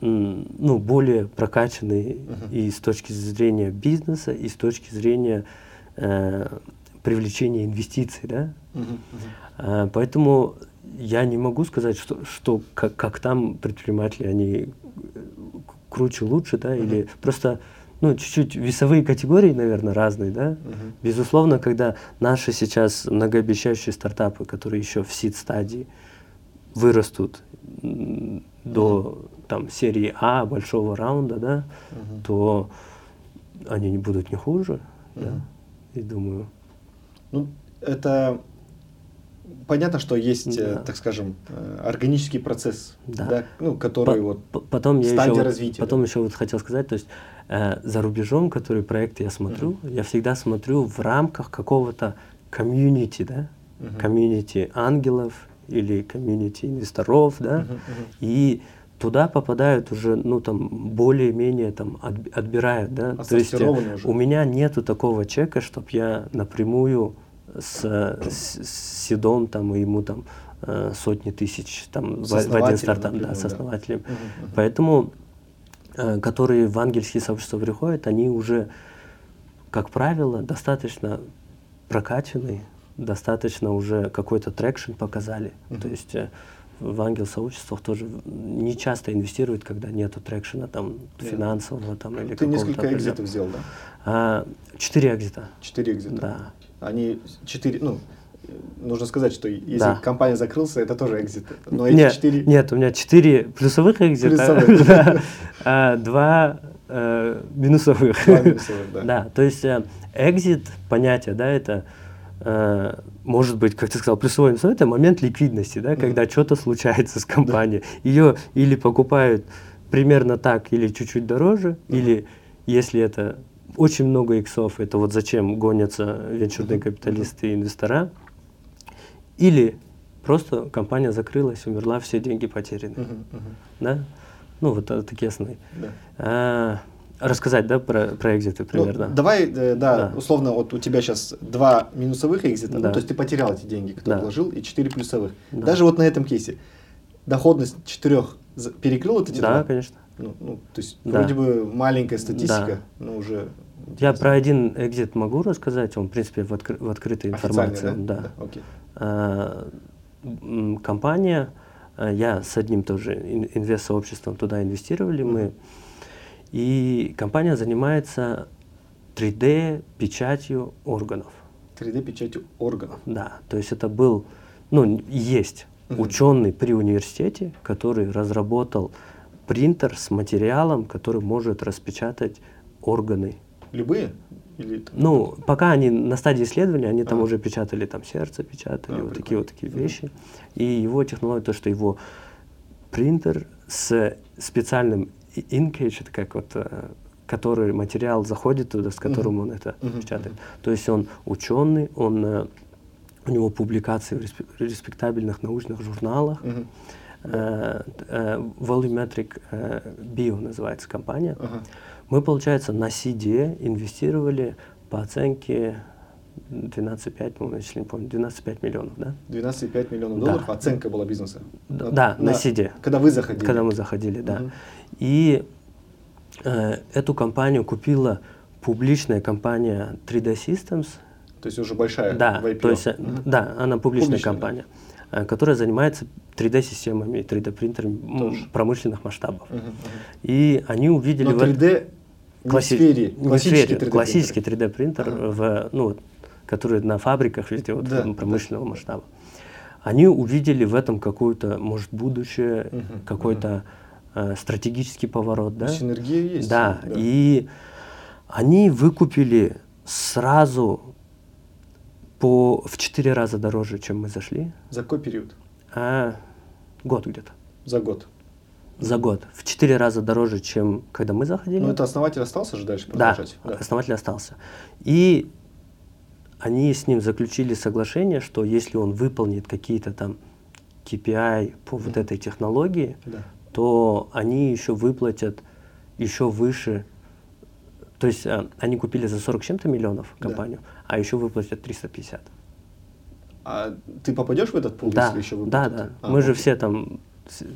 Speaker 2: ну, более прокачанные uh-huh. и с точки зрения бизнеса, и с точки зрения э, привлечения инвестиций, да. Uh-huh. Uh-huh. Э, поэтому я не могу сказать, что, что как, как там предприниматели, они круче, лучше, да, uh-huh. или просто ну, чуть-чуть весовые категории, наверное, разные, да. Uh-huh. Безусловно, когда наши сейчас многообещающие стартапы, которые еще в сид-стадии, вырастут uh-huh. до там, серии А, большого раунда, да, uh-huh. то они не будут не хуже, uh-huh. да, и думаю.
Speaker 1: Ну, это понятно, что есть, э, да. так скажем, э, органический процесс, да. Да, ну, который По вот
Speaker 2: потом стадия я еще, развития. Потом да. еще вот хотел сказать, то есть э, за рубежом, который проект я смотрю, uh -huh. я всегда смотрю в рамках какого-то комьюнити, да, комьюнити uh -huh. ангелов или комьюнити инвесторов, да, uh -huh, uh -huh. и туда попадают уже, ну там более-менее там отбирают, да. То есть уже. у меня нету такого чека, чтобы я напрямую с, с, с seed'ом там, и ему там э, сотни тысяч там, в, в один стартап, например, да, с основателем. Да. Угу, Поэтому, э, которые в ангельские сообщества приходят, они уже, как правило, достаточно прокачанные, достаточно уже какой-то traction показали. Угу. То есть э, в ангел-сообществах тоже не часто инвестируют, когда нету трекшена там финансового там или
Speaker 1: Ты несколько экзитов сделал, да?
Speaker 2: А, четыре экзита.
Speaker 1: Четыре экзита.
Speaker 2: Да.
Speaker 1: Они четыре, ну, нужно сказать, что если да. компания закрылся, это тоже экзит.
Speaker 2: Но эти нет, четыре... Нет, у меня четыре плюсовых экзита, а, два э, минусовых. Два минусовых, да. да, то есть э, экзит, понятие, да, это э, может быть, как ты сказал, плюсовой минусовой, это момент ликвидности, да, когда что-то случается с компанией. Ее или покупают примерно так, или чуть-чуть дороже, или если это очень много иксов, это вот зачем гонятся венчурные капиталисты и инвестора. Или просто компания закрылась, умерла, все деньги потеряны. Uh-huh, uh-huh. Да? Ну, вот такие основные. Да. А, рассказать, да, про, про экзиты ну, примерно?
Speaker 1: Ну, давай, э, да, да, условно, вот у тебя сейчас два минусовых экзита, ну, да. ну, то есть ты потерял эти деньги, которые да. вложил, и четыре плюсовых. Да. Даже вот на этом кейсе доходность четырех перекрыл вот эти
Speaker 2: да, два? Да, конечно.
Speaker 1: Ну, ну, то есть да. вроде бы маленькая статистика, да. но уже
Speaker 2: я про один экзит могу рассказать, он, в принципе, в, откры в открытой информации. Да? Да. Да, okay. а, компания, а, я с одним тоже инвест-сообществом туда инвестировали mm -hmm. мы, и компания занимается 3D-печатью органов.
Speaker 1: 3D-печатью органов?
Speaker 2: Да, то есть это был, ну, есть mm -hmm. ученый при университете, который разработал принтер с материалом, который может распечатать органы
Speaker 1: Любые? Или,
Speaker 2: Ну, пока они на стадии исследования, они а. там уже печатали там сердце, печатали, а, вот прикольно. такие вот такие вещи. И его технология, то, что его принтер с специальным инкейдж, это как вот, э, который материал заходит туда, с которым uh-huh. он это uh-huh. печатает. То есть он ученый, он э, у него публикации в респектабельных научных журналах.
Speaker 1: Мгм.
Speaker 2: Э, э, Volumetric э, Bio называется компания.
Speaker 1: Ага.
Speaker 2: Мы, получается, на CD инвестировали по оценке 12,5, по-моему, если не помню, 12,5 миллионов, да?
Speaker 1: 12,5 миллионов
Speaker 2: Да.
Speaker 1: долларов оценка была бизнеса.
Speaker 2: Да, на CD.
Speaker 1: Когда вы заходили.
Speaker 2: Когда мы заходили, да.
Speaker 1: Мгм.
Speaker 2: И э, эту компанию купила публичная компания 3D Systems.
Speaker 1: То есть уже большая
Speaker 2: Да,
Speaker 1: в IPO.
Speaker 2: то есть,
Speaker 1: Мгм.
Speaker 2: да, она публичная
Speaker 1: Публичная, да.
Speaker 2: компания, которая занимается 3D-системами и 3D-принтерами м,
Speaker 1: Тоже.
Speaker 2: промышленных масштабов.
Speaker 1: Мгм, мгм.
Speaker 2: И они увидели
Speaker 1: Но
Speaker 2: в этом-
Speaker 1: 3D не в
Speaker 2: класси- не
Speaker 1: классический
Speaker 2: сфере,
Speaker 1: 3D.
Speaker 2: классический 3D-принтер,
Speaker 1: Ага.
Speaker 2: в, ну, который на фабриках везде вот,
Speaker 1: Да,
Speaker 2: промышленного масштаба. Они увидели в этом какое-то, может, будущее,
Speaker 1: Мгм,
Speaker 2: какой-то э, стратегический поворот, да?
Speaker 1: Синергия есть.
Speaker 2: Да, и они выкупили сразу по, в четыре раза дороже, чем мы зашли,
Speaker 1: За какой период?
Speaker 2: а год где-то.
Speaker 1: За год.
Speaker 2: За год. В четыре раза дороже, чем когда мы заходили.
Speaker 1: Ну, это основатель остался же дальше
Speaker 2: Да,
Speaker 1: продолжать?
Speaker 2: основатель остался. И они с ним заключили соглашение, что если он выполнит какие-то там KPI по вот этой технологии,
Speaker 1: Да.
Speaker 2: то они еще выплатят еще выше. То есть а, они купили за 40 с чем-то миллионов
Speaker 1: Да.
Speaker 2: компанию, а еще выплатят 350.
Speaker 1: А ты попадешь в этот пул,
Speaker 2: да,
Speaker 1: если еще
Speaker 2: да,
Speaker 1: выплатят?
Speaker 2: да.
Speaker 1: А,
Speaker 2: Мы же
Speaker 1: окей.
Speaker 2: все там,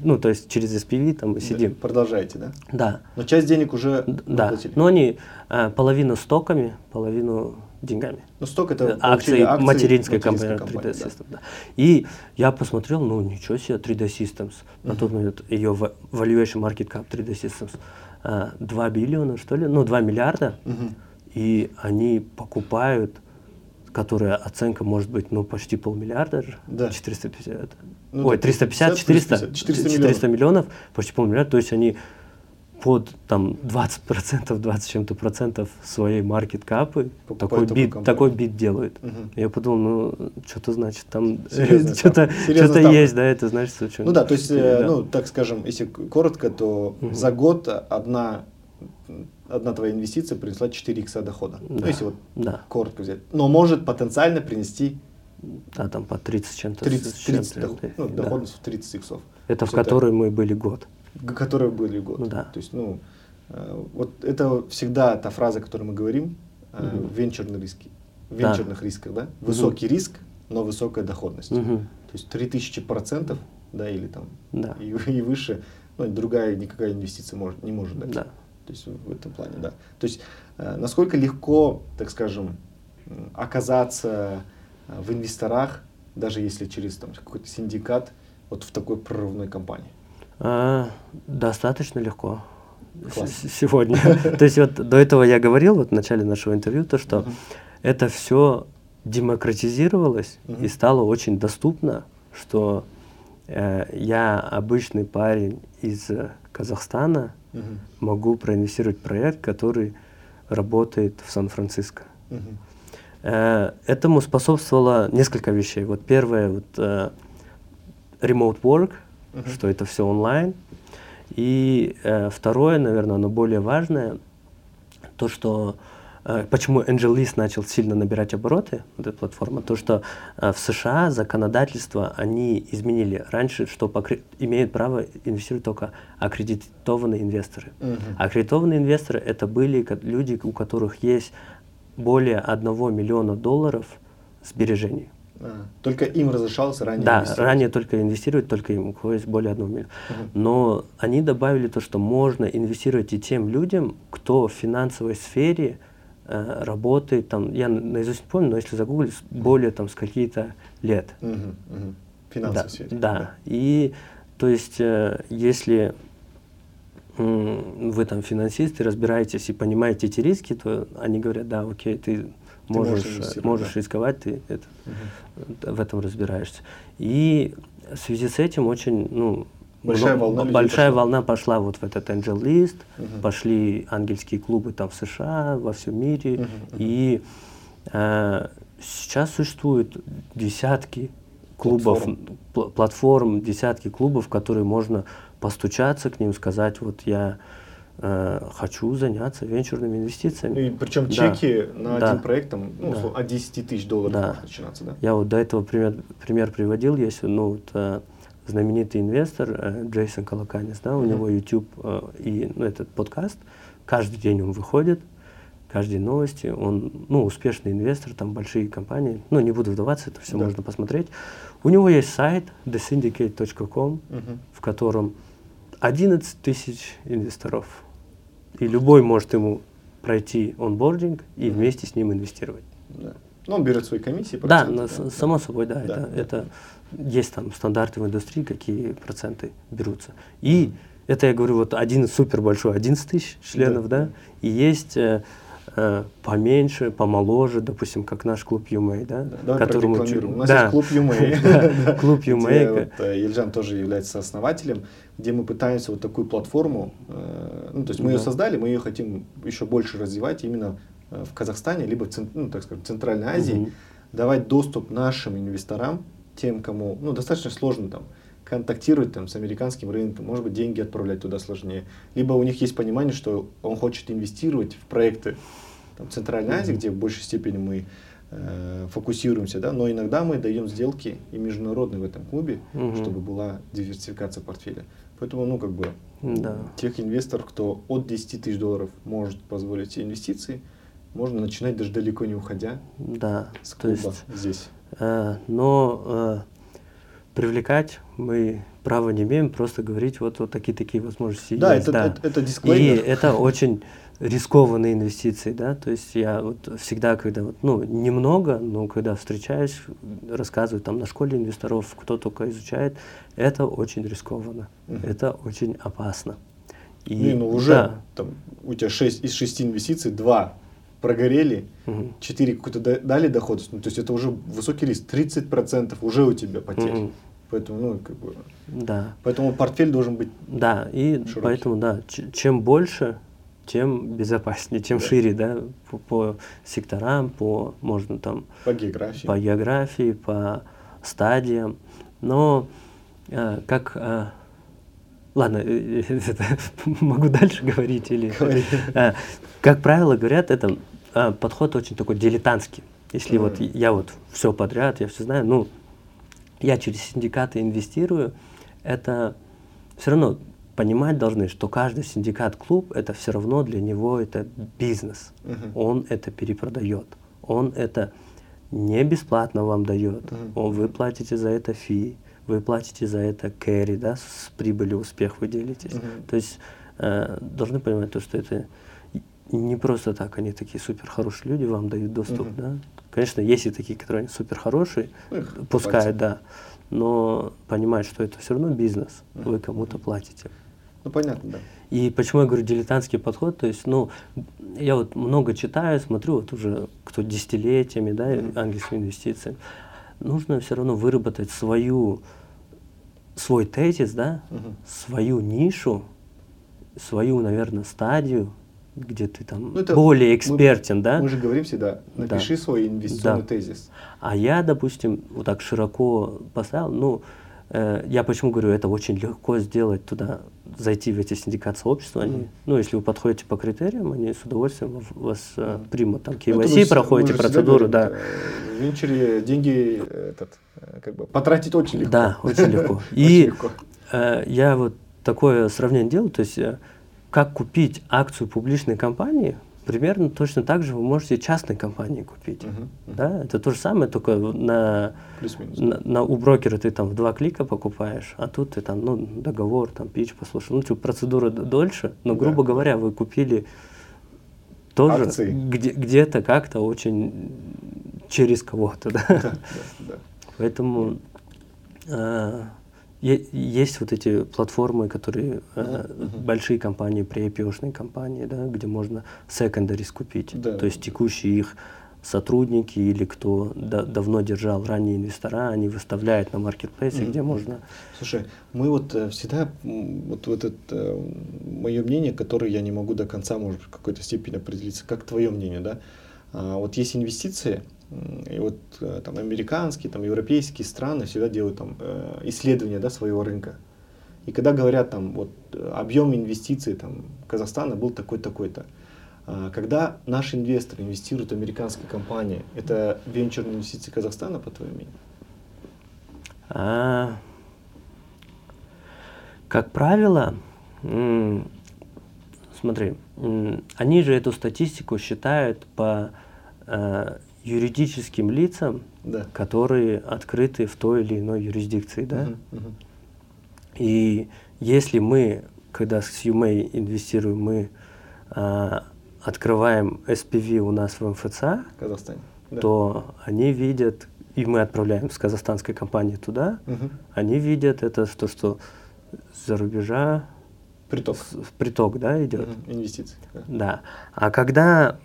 Speaker 2: ну то есть через SPV там
Speaker 1: Да,
Speaker 2: сидим.
Speaker 1: Продолжаете, да?
Speaker 2: Да,
Speaker 1: Но часть денег уже
Speaker 2: да.
Speaker 1: выплатили.
Speaker 2: Но они а, половину стоками, половину деньгами.
Speaker 1: Ну, сток это
Speaker 2: Э,
Speaker 1: получили
Speaker 2: акции, материнской
Speaker 1: материнской
Speaker 2: компании 3D
Speaker 1: да.
Speaker 2: Systems. Да. И я посмотрел, ну ничего себе, 3D Systems. На тот момент ее valuation market cap 3D Systems 2 биллиона, что ли, ну 2 миллиарда.
Speaker 1: Мгм.
Speaker 2: И они покупают, которая оценка может быть, ну почти полмиллиарда же,
Speaker 1: Да.
Speaker 2: 450.
Speaker 1: Ну
Speaker 2: Ой,
Speaker 1: да,
Speaker 2: 350, 400,
Speaker 1: 450, 400
Speaker 2: 400 миллионов, почти полмиллиарда. То есть они под там 20 процентов, 20 с чем-то процентов своей маркет капы такой бит,
Speaker 1: компанию.
Speaker 2: такой бит делают.
Speaker 1: Мгм.
Speaker 2: Я подумал, ну что-то значит там что-то что-то есть, да, это значит, что
Speaker 1: Ну да, то есть, э,
Speaker 2: да.
Speaker 1: ну, так скажем, если коротко, то за год одна, одна твоя инвестиция принесла 4 икса дохода. Ну,
Speaker 2: Да.
Speaker 1: если вот
Speaker 2: да,
Speaker 1: коротко взять. Но может потенциально принести
Speaker 2: да, там по 30 с чем-то.
Speaker 1: 30,
Speaker 2: с
Speaker 1: 30
Speaker 2: чем-то,
Speaker 1: доход-
Speaker 2: да.
Speaker 1: ну, доходность в 30 иксов.
Speaker 2: Это в
Speaker 1: То есть
Speaker 2: которой мы были год.
Speaker 1: Которые были год.
Speaker 2: Ну да.
Speaker 1: То есть, ну, э, вот это всегда та фраза, о которой мы говорим, э,
Speaker 2: Мгм.
Speaker 1: венчурные риски. В
Speaker 2: Да.
Speaker 1: венчурных рисках, да? Высокий риск, но высокая доходность.
Speaker 2: Мгм.
Speaker 1: То есть 3000 процентов, да, или там
Speaker 2: Да.
Speaker 1: и, и выше, ну, другая никакая инвестиция может, не может дать.
Speaker 2: Да.
Speaker 1: То есть в этом плане, да. То есть э, насколько легко, так скажем, оказаться э, в инвесторах, даже если через там, какой-то синдикат, вот в такой прорывной компании.
Speaker 2: А, достаточно легко. Сегодня. То есть вот до этого я говорил вот в начале нашего интервью, то что это все демократизировалось и стало очень доступно, что э, я обычный парень из э, Казахстана могу проинвестировать проект, который работает в Сан-Франциско. Э, Этому способствовало несколько вещей. Вот первое, вот э, remote work,
Speaker 1: Мгм.
Speaker 2: что это все онлайн. И э, второе, наверное, оно более важное, то, что э, почему AngelList начал сильно набирать обороты, вот эта платформа, то, что э, в США законодательство они изменили. Раньше, что покры- имеют право инвестировать только аккредитованные инвесторы.
Speaker 1: Мгм.
Speaker 2: Аккредитованные инвесторы это были люди, у которых есть более 1 миллиона долларов сбережений.
Speaker 1: А, Только им разрешалось ранее
Speaker 2: Да, ранее только инвестировать, только им, у кого есть более 1 миллиона.
Speaker 1: Мгм.
Speaker 2: Но они добавили то, что можно инвестировать и тем людям, кто в финансовой сфере э, работает, там, я на- наизусть не помню, но если загуглить, более там с какие-то лет.
Speaker 1: Мгм. Мгм. В
Speaker 2: Да,
Speaker 1: финансовой сфере.
Speaker 2: да. И то есть, э, если м, вы там финансист и разбираетесь и понимаете эти риски, то они говорят, да, окей, ты
Speaker 1: можешь
Speaker 2: можешь,
Speaker 1: да.
Speaker 2: рисковать, ты это,
Speaker 1: Мгм.
Speaker 2: в этом разбираешься. И в связи с этим очень, ну,
Speaker 1: Большая
Speaker 2: много-
Speaker 1: волна
Speaker 2: большая
Speaker 1: пошла.
Speaker 2: волна пошла вот в этот Angel List,
Speaker 1: Мгм.
Speaker 2: пошли ангельские клубы там в США, во всем мире,
Speaker 1: мгм.
Speaker 2: и э, сейчас существует десятки клубов,
Speaker 1: Платформ.
Speaker 2: пл- платформ, десятки клубов, которые можно постучаться к ним, сказать, вот я хочу заняться венчурными инвестициями.
Speaker 1: И причем
Speaker 2: Да.
Speaker 1: чеки на
Speaker 2: Да.
Speaker 1: один проект там, ну,
Speaker 2: Да.
Speaker 1: от 10 тысяч долларов
Speaker 2: Да.
Speaker 1: начинаться, да?
Speaker 2: Я вот до этого пример, пример приводил, есть ну, вот, э, знаменитый инвестор э, Джейсон Колоканис, да, у
Speaker 1: Мгм.
Speaker 2: него YouTube э, и ну, этот подкаст, каждый день он выходит, каждый день новости, он, ну, успешный инвестор, там большие компании, ну, не буду вдаваться, это все
Speaker 1: Да.
Speaker 2: можно посмотреть. У него есть сайт thesyndicate.com,
Speaker 1: Мгм.
Speaker 2: в котором 11 тысяч инвесторов, и любой может ему пройти онбординг и вместе с ним инвестировать.
Speaker 1: Да. Ну, он берет свои комиссии.
Speaker 2: Да,
Speaker 1: проценты,
Speaker 2: на- с- само собой, да,
Speaker 1: Да,
Speaker 2: это,
Speaker 1: да.
Speaker 2: это есть там стандарты в индустрии, какие проценты берутся. И это я говорю, вот один супер большой, 11 тысяч членов,
Speaker 1: Да.
Speaker 2: да, и есть э, э, поменьше, помоложе, допустим, как наш клуб Юмей, да,
Speaker 1: Да,
Speaker 2: которому
Speaker 1: прорекламируем. У нас
Speaker 2: да.
Speaker 1: есть клуб Юмэй.
Speaker 2: Да, клуб Юмей.
Speaker 1: э, Ельжан тоже является основателем, где мы пытаемся вот такую платформу, э, ну, то есть мы ее
Speaker 2: Да.
Speaker 1: создали, мы ее хотим еще больше развивать именно э, в Казахстане, либо, в ну, так скажем, Центральной Азии,
Speaker 2: Мгм.
Speaker 1: давать доступ нашим инвесторам, тем, кому, ну, достаточно сложно там контактировать там с американским рынком, может быть, деньги отправлять туда сложнее, либо у них есть понимание, что он хочет инвестировать в проекты там, Центральной Азии, где в большей степени мы э, фокусируемся, да, но иногда мы даем сделки и международные в этом клубе,
Speaker 2: Мгм.
Speaker 1: чтобы была диверсификация портфеля. Поэтому, ну, как бы,
Speaker 2: Да.
Speaker 1: тех инвесторов, кто от 10 тысяч долларов может позволить себе инвестиции, можно начинать даже далеко не уходя
Speaker 2: Да,
Speaker 1: с
Speaker 2: то
Speaker 1: клуба
Speaker 2: есть,
Speaker 1: здесь.
Speaker 2: э, но э, привлекать мы права не имеем, просто говорить вот, вот такие-такие возможности
Speaker 1: Да,
Speaker 2: есть,
Speaker 1: это,
Speaker 2: да.
Speaker 1: это, это
Speaker 2: И
Speaker 1: дисклеймер.
Speaker 2: это очень рискованные инвестиции, да, то есть я вот всегда, когда вот, ну, немного, но когда встречаюсь, рассказываю там на школе инвесторов, кто только изучает, это очень рискованно,
Speaker 1: Мгм.
Speaker 2: это очень опасно. И,
Speaker 1: Не, ну уже
Speaker 2: да,
Speaker 1: там, у тебя 6 из 6 инвестиций, 2 прогорели,
Speaker 2: мгм,
Speaker 1: 4 какой-то да- дали доход, ну, то есть это уже высокий риск, 30% уже у тебя потерь.
Speaker 2: мгм,
Speaker 1: Поэтому, ну, как бы,
Speaker 2: да,
Speaker 1: поэтому портфель должен быть
Speaker 2: да, и
Speaker 1: Широкий.
Speaker 2: поэтому, да, чем больше, тем безопаснее, чем
Speaker 1: Да.
Speaker 2: шире, да, по, по секторам, по, можно там
Speaker 1: по географии.
Speaker 2: по географии, по стадиям. Но э, как... э, ладно, э, э, это могу дальше говорить или...
Speaker 1: Говори.
Speaker 2: Э, как правило говорят, это э, подход очень такой дилетантский. Если вот
Speaker 1: Мгм.
Speaker 2: я вот все подряд, я все знаю, ну, я через синдикаты инвестирую, это все равно понимать должны, что каждый синдикат-клуб, это все равно для него это бизнес
Speaker 1: Мгм.
Speaker 2: он это перепродает. Он это не бесплатно вам дает.
Speaker 1: Мгм.
Speaker 2: Он, вы платите за это фи, вы платите за это кэри, да, с прибыли успех вы делитесь.
Speaker 1: Мгм.
Speaker 2: То есть э, должны понимать то, что это не просто так, они такие супер хорошие люди, вам дают доступ,
Speaker 1: Мгм.
Speaker 2: да. Конечно, есть и такие, которые они супер хорошие,
Speaker 1: Ну, их
Speaker 2: пускают,
Speaker 1: пальцам.
Speaker 2: да. Но понимать, что это все равно бизнес, вы кому-то платите.
Speaker 1: Ну, понятно, да.
Speaker 2: И почему я говорю дилетантский подход, то есть, ну, я вот много читаю, смотрю, вот уже кто десятилетиями, да,
Speaker 1: Мгм.
Speaker 2: английские инвестиции, нужно все равно выработать свою, свой тезис, да,
Speaker 1: Мгм.
Speaker 2: свою нишу, свою, наверное, стадию, где ты там
Speaker 1: Ну, это
Speaker 2: более
Speaker 1: мы-
Speaker 2: экспертен, да,
Speaker 1: Мы же говорим всегда,
Speaker 2: Да.
Speaker 1: напиши свой инвестиционный
Speaker 2: Да.
Speaker 1: тезис.
Speaker 2: а я, допустим, вот так широко поставил, ну, я почему говорю, это очень легко сделать туда, зайти в эти синдикат сообщества, они,
Speaker 1: Мгм.
Speaker 2: ну, если вы подходите по критериям, они с удовольствием вас э,
Speaker 1: Мгм.
Speaker 2: примут, там,
Speaker 1: Ну,
Speaker 2: KYC
Speaker 1: с-
Speaker 2: проходите, процедуру, да.
Speaker 1: э, В венчуре деньги э, этот, э, как бы, потратить очень легко.
Speaker 2: Да, очень легко. И э, я вот такое сравнение делаю, то есть э, как купить акцию публичной компании, примерно точно так же вы можете частной компании купить.
Speaker 1: Мгм, мгм.
Speaker 2: Да, это то же самое, только на на, на- у брокера ты там в два клика покупаешь, а тут ты там, ну, договор, там, пич послушал. Ну, типа, процедура дольше, но,
Speaker 1: Да.
Speaker 2: грубо говоря, вы купили тоже
Speaker 1: Акции.
Speaker 2: где, где-то как-то очень через кого-то, да.
Speaker 1: Да, да, да.
Speaker 2: Поэтому э, есть вот эти платформы, которые
Speaker 1: мгм.
Speaker 2: большие компании, pre компании, да, где можно secondaries купить.
Speaker 1: Да.
Speaker 2: То есть текущие их сотрудники или кто да- давно держал ранние инвестора, они выставляют на маркетплейсе,
Speaker 1: Мгм,
Speaker 2: где можно.
Speaker 1: Слушай, мы вот э, всегда, вот в этот, мое мнение, которое я не могу до конца, может, в какой-то степени определиться, как твое мнение, да? А, вот есть инвестиции, и вот э, там американские, там европейские страны всегда делают там э, исследования, да, своего рынка. И когда говорят там вот объем инвестиций там Казахстана был такой такой-то, а, когда наш инвестор инвестирует в американские компании, это венчурные инвестиции Казахстана, по твоему мнению? А,
Speaker 2: как правило, смотри, они же эту статистику считают по э, юридическим лицам, да. которые открыты в той или иной юрисдикции, да? Uh-huh, uh-huh. И если мы, когда с UMA инвестируем, мы э, открываем SPV у нас в МФЦ, Казахстане, да. то они видят, и мы отправляем с казахстанской компании туда, угу. они видят это, что, что за рубежа
Speaker 1: приток,
Speaker 2: приток да, идет.
Speaker 1: Угу. Инвестиции.
Speaker 2: Да. да. А когда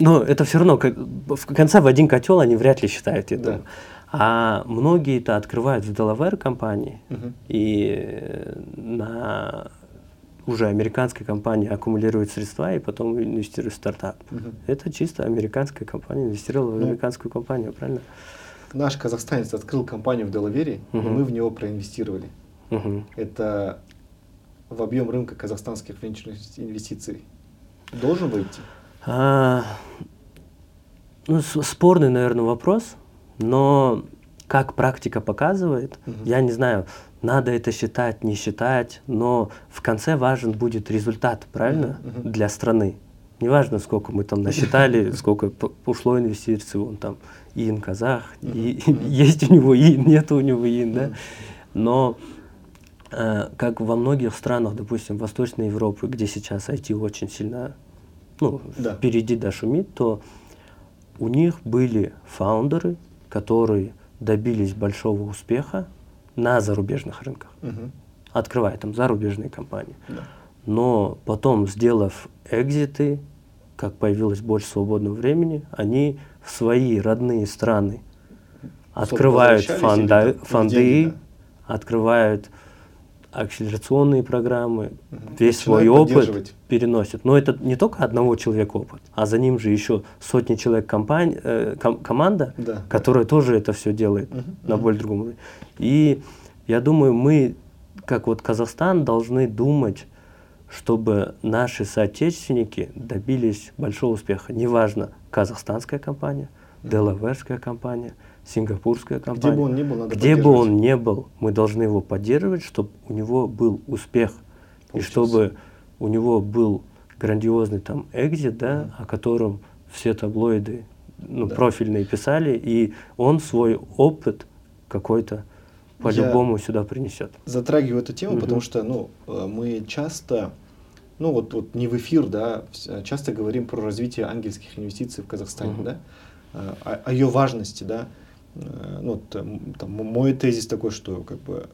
Speaker 2: ну, это все равно, как, в конце в один котел они вряд ли считают это. Да. А многие-то открывают в Delaware компании, угу. и на уже американская компания аккумулирует средства и потом инвестирует в стартап. Угу. Это чисто американская компания инвестировала в ну, американскую компанию, правильно?
Speaker 1: Наш казахстанец открыл компанию в Делавере, угу. и мы в него проинвестировали. Угу. Это в объем рынка казахстанских венчурных инвестиций должен войти? А,
Speaker 2: ну, спорный, наверное, вопрос, но как практика показывает, угу. я не знаю, надо это считать, не считать, но в конце важен будет результат, правильно, uh-huh. для страны. Неважно, сколько мы там насчитали, сколько ушло инвестиций, он там ин казах, и, есть у него ин, нет у него ин, да. Но э, как во многих странах, допустим, Восточной Европы, где сейчас IT очень сильно ну, да. впереди да, шумит, то у них были фаундеры, которые добились большого успеха, на зарубежных рынках, угу. открывая там зарубежные компании. Да. Но потом, сделав экзиты, как появилось больше свободного времени, они в свои родные страны открывают фонда, фонды, деньги, да. открывают акселерационные программы, угу. весь свой опыт переносят. Но это не только одного человека опыт, а за ним же еще сотни человек компания, э, ком команда, да. которая тоже это все делает угу. на более другом уровне. И я думаю, мы, как вот Казахстан, должны думать, чтобы наши соотечественники добились большого успеха. Неважно, казахстанская компания, делаверская компания, сингапурская компания.
Speaker 1: Где бы он ни был, надо
Speaker 2: Где бы он ни был, мы должны его поддерживать, чтобы у него был успех. Получился. И чтобы у него был грандиозный там экзит, да, mm. о котором все таблоиды ну, да. профильные писали, и он свой опыт какой-то по-любому сюда принесет.
Speaker 1: Затрагиваю эту тему, угу. потому что ну, э, мы часто, ну вот, вот не в эфир, да, часто говорим про развитие ангельских инвестиций в Казахстане, угу. да, о, о ее важности, да. Э, ну, там, там, мой тезис такой, что как бы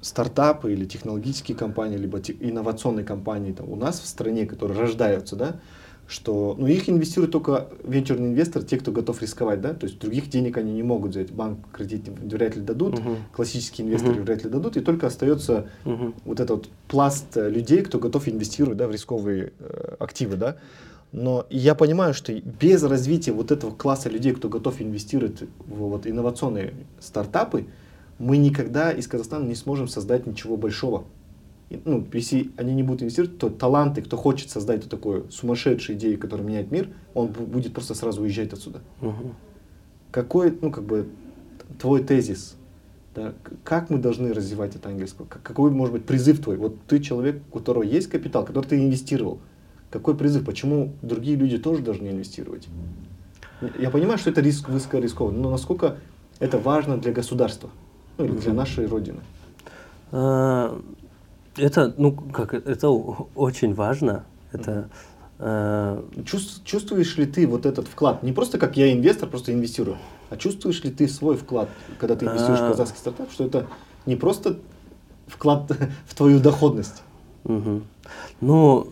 Speaker 1: стартапы или технологические компании, либо инновационные компании там, у нас в стране, которые рождаются, да, что ну, их инвестируют только венчурный инвестор, те, кто готов рисковать, да, то есть других денег они не могут взять, банк кредит вряд ли дадут, uh-huh. классические инвесторы uh-huh. вряд ли дадут, и только остается uh-huh. вот этот вот пласт э, людей, кто готов инвестировать, да, в рисковые э, активы, да. Но я понимаю, что без развития вот этого класса людей, кто готов инвестировать в вот инновационные стартапы, мы никогда из Казахстана не сможем создать ничего большого ну, если они не будут инвестировать, то таланты, кто хочет создать такую сумасшедшую идею, которая меняет мир, он будет просто сразу уезжать отсюда. Угу. Какой, ну, как бы, твой тезис? Да, как мы должны развивать это английское? Какой может быть призыв твой? Вот ты человек, у которого есть капитал, который ты инвестировал. Какой призыв? Почему другие люди тоже должны инвестировать? Я понимаю, что это риск высокорискованно, но насколько это важно для государства, ну или для нашей Родины?
Speaker 2: А, это, ну, как, это очень важно. Это,
Speaker 1: э... чувствуешь ли ты вот этот вклад? Не просто как я инвестор, просто инвестирую, а чувствуешь ли ты свой вклад, когда ты инвестируешь в а. казахский стартап, что это не просто вклад в твою доходность?
Speaker 2: Угу. Ну,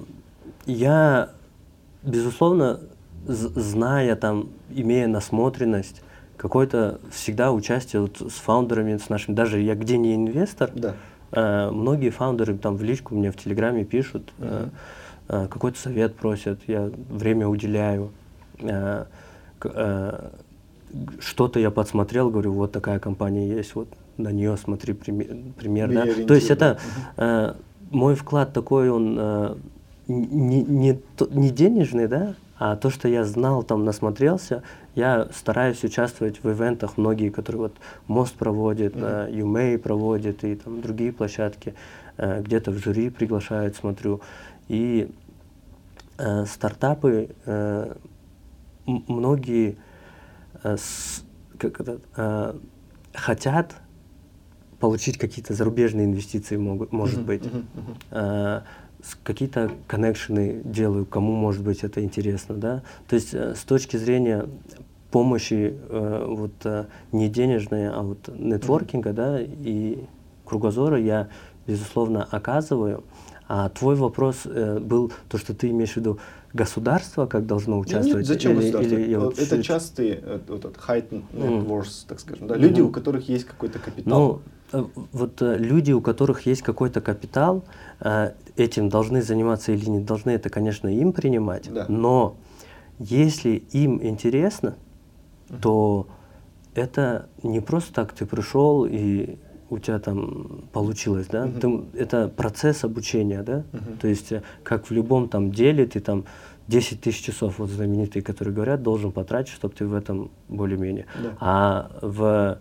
Speaker 2: я, безусловно, зная там, имея насмотренность, какое-то всегда участие вот с фаундерами, с нашими, даже я где не инвестор, да. Э, многие фаундеры там в личку мне в Телеграме пишут, э, э, какой-то совет просят, я время уделяю. что-то я подсмотрел, говорю, вот такая компания есть, вот на нее смотри пример, пример да. То есть это э, мой вклад такой, он э, не, не, не денежный, да, а то, что я знал, там насмотрелся, я стараюсь участвовать в ивентах, многие, которые вот Мост проводит, mm-hmm. UMA проводит и там другие площадки, э, где-то в жюри приглашают, смотрю. И э, стартапы, э, многие э, с, как это, э, хотят получить какие-то зарубежные инвестиции, могут, может mm-hmm. быть. Mm-hmm какие-то коннекшены делаю, кому может быть это интересно, да. То есть э, с точки зрения помощи э, вот э, не денежной, а вот нетворкинга, да, и кругозора я безусловно оказываю. А твой вопрос э, был то, что ты имеешь в виду государство, как должно участвовать?
Speaker 1: Нет, зачем или, государство? Или, вот, это частые э, вот, high net worth, mm. так скажем, да, люди, mm. у которых есть какой-то капитал.
Speaker 2: Ну, Э, вот э, люди, у которых есть какой-то капитал, э, этим должны заниматься или не должны, это, конечно, им принимать. Да. Но если им интересно, то это не просто так ты пришел и у тебя там получилось, да? Uh-huh. Ты, это процесс обучения, да? Uh-huh. То есть как в любом там деле ты там 10 тысяч часов, вот знаменитые, которые говорят, должен потратить, чтобы ты в этом более-менее. Да. А в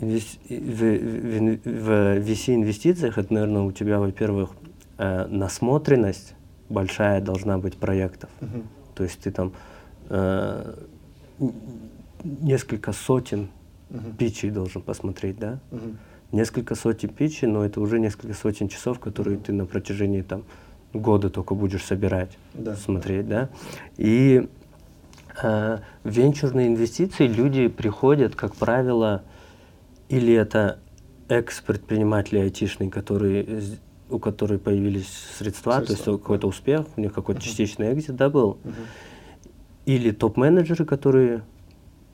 Speaker 2: в, в, в VC-инвестициях это, наверное, у тебя, во-первых, э, насмотренность большая должна быть проектов. Uh-huh. То есть ты там э, несколько сотен uh-huh. питчей должен посмотреть, да? Uh-huh. Несколько сотен питчей, но это уже несколько сотен часов, которые ты на протяжении там года только будешь собирать, да. смотреть, да? И э, венчурные инвестиции люди приходят, как правило, или это экс-предприниматели айтишные, которые, у которых появились средства, средства. то есть какой-то успех, у них какой-то uh-huh. частичный экзит да, был. Uh-huh. Или топ-менеджеры, которые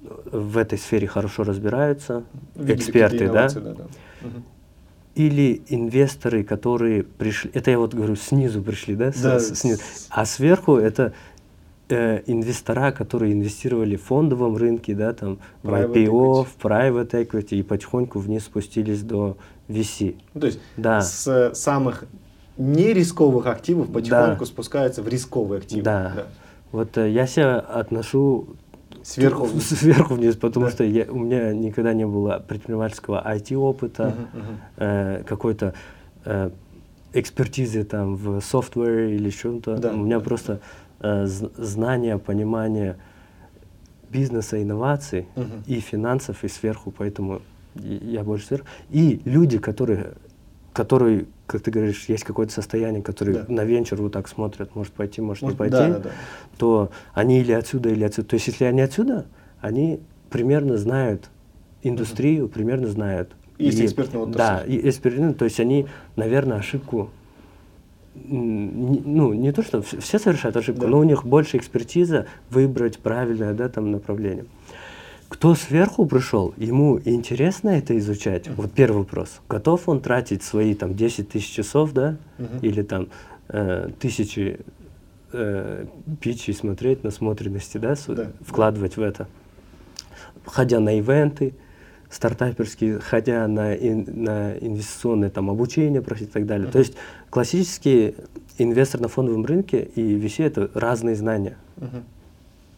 Speaker 2: в этой сфере хорошо разбираются, Видели эксперты, да? да, да. Uh-huh. Или инвесторы, которые пришли, это я вот говорю, снизу пришли, да? да с, снизу. А сверху это э, инвестора, которые инвестировали в фондовом рынке, да, там, private в IPO, equity. в private equity, и потихоньку вниз спустились до VC.
Speaker 1: Ну, то есть да. с самых нерисковых активов потихоньку да. спускаются в рисковые активы.
Speaker 2: Да. да. Вот э, я себя отношу
Speaker 1: сверху вниз,
Speaker 2: сверху вниз потому да. что я, у меня никогда не было предпринимательского IT-опыта, uh-huh, uh-huh. э, какой-то э, экспертизы там в software или чем-то. Да, у меня да. просто э, знания, понимание бизнеса, инноваций угу. и финансов, и сверху, поэтому я больше сверху. И люди, которые, которые, как ты говоришь, есть какое-то состояние, которые да. на венчур вот так смотрят, может пойти, может, может не пойти, да, да, да. то они или отсюда, или отсюда. То есть если они отсюда, они примерно знают индустрию, угу. примерно знают.
Speaker 1: Есть и, экспертный отрасль.
Speaker 2: Да, и экспертный, то есть они, наверное, ошибку ну, не то, что все совершают ошибку, да. но у них больше экспертиза выбрать правильное да, там, направление. Кто сверху пришел, ему интересно это изучать? Uh-huh. Вот первый вопрос. Готов он тратить свои там 10 тысяч часов, да, uh-huh. или там э, тысячи э, питчей смотреть, насмотренности, да, да, вкладывать в это? Ходя на ивенты, стартаперские, ходя на, ин, на инвестиционное там, обучение просить и так далее. Uh-huh. То есть классический инвестор на фондовом рынке и VC это разные знания. Uh-huh.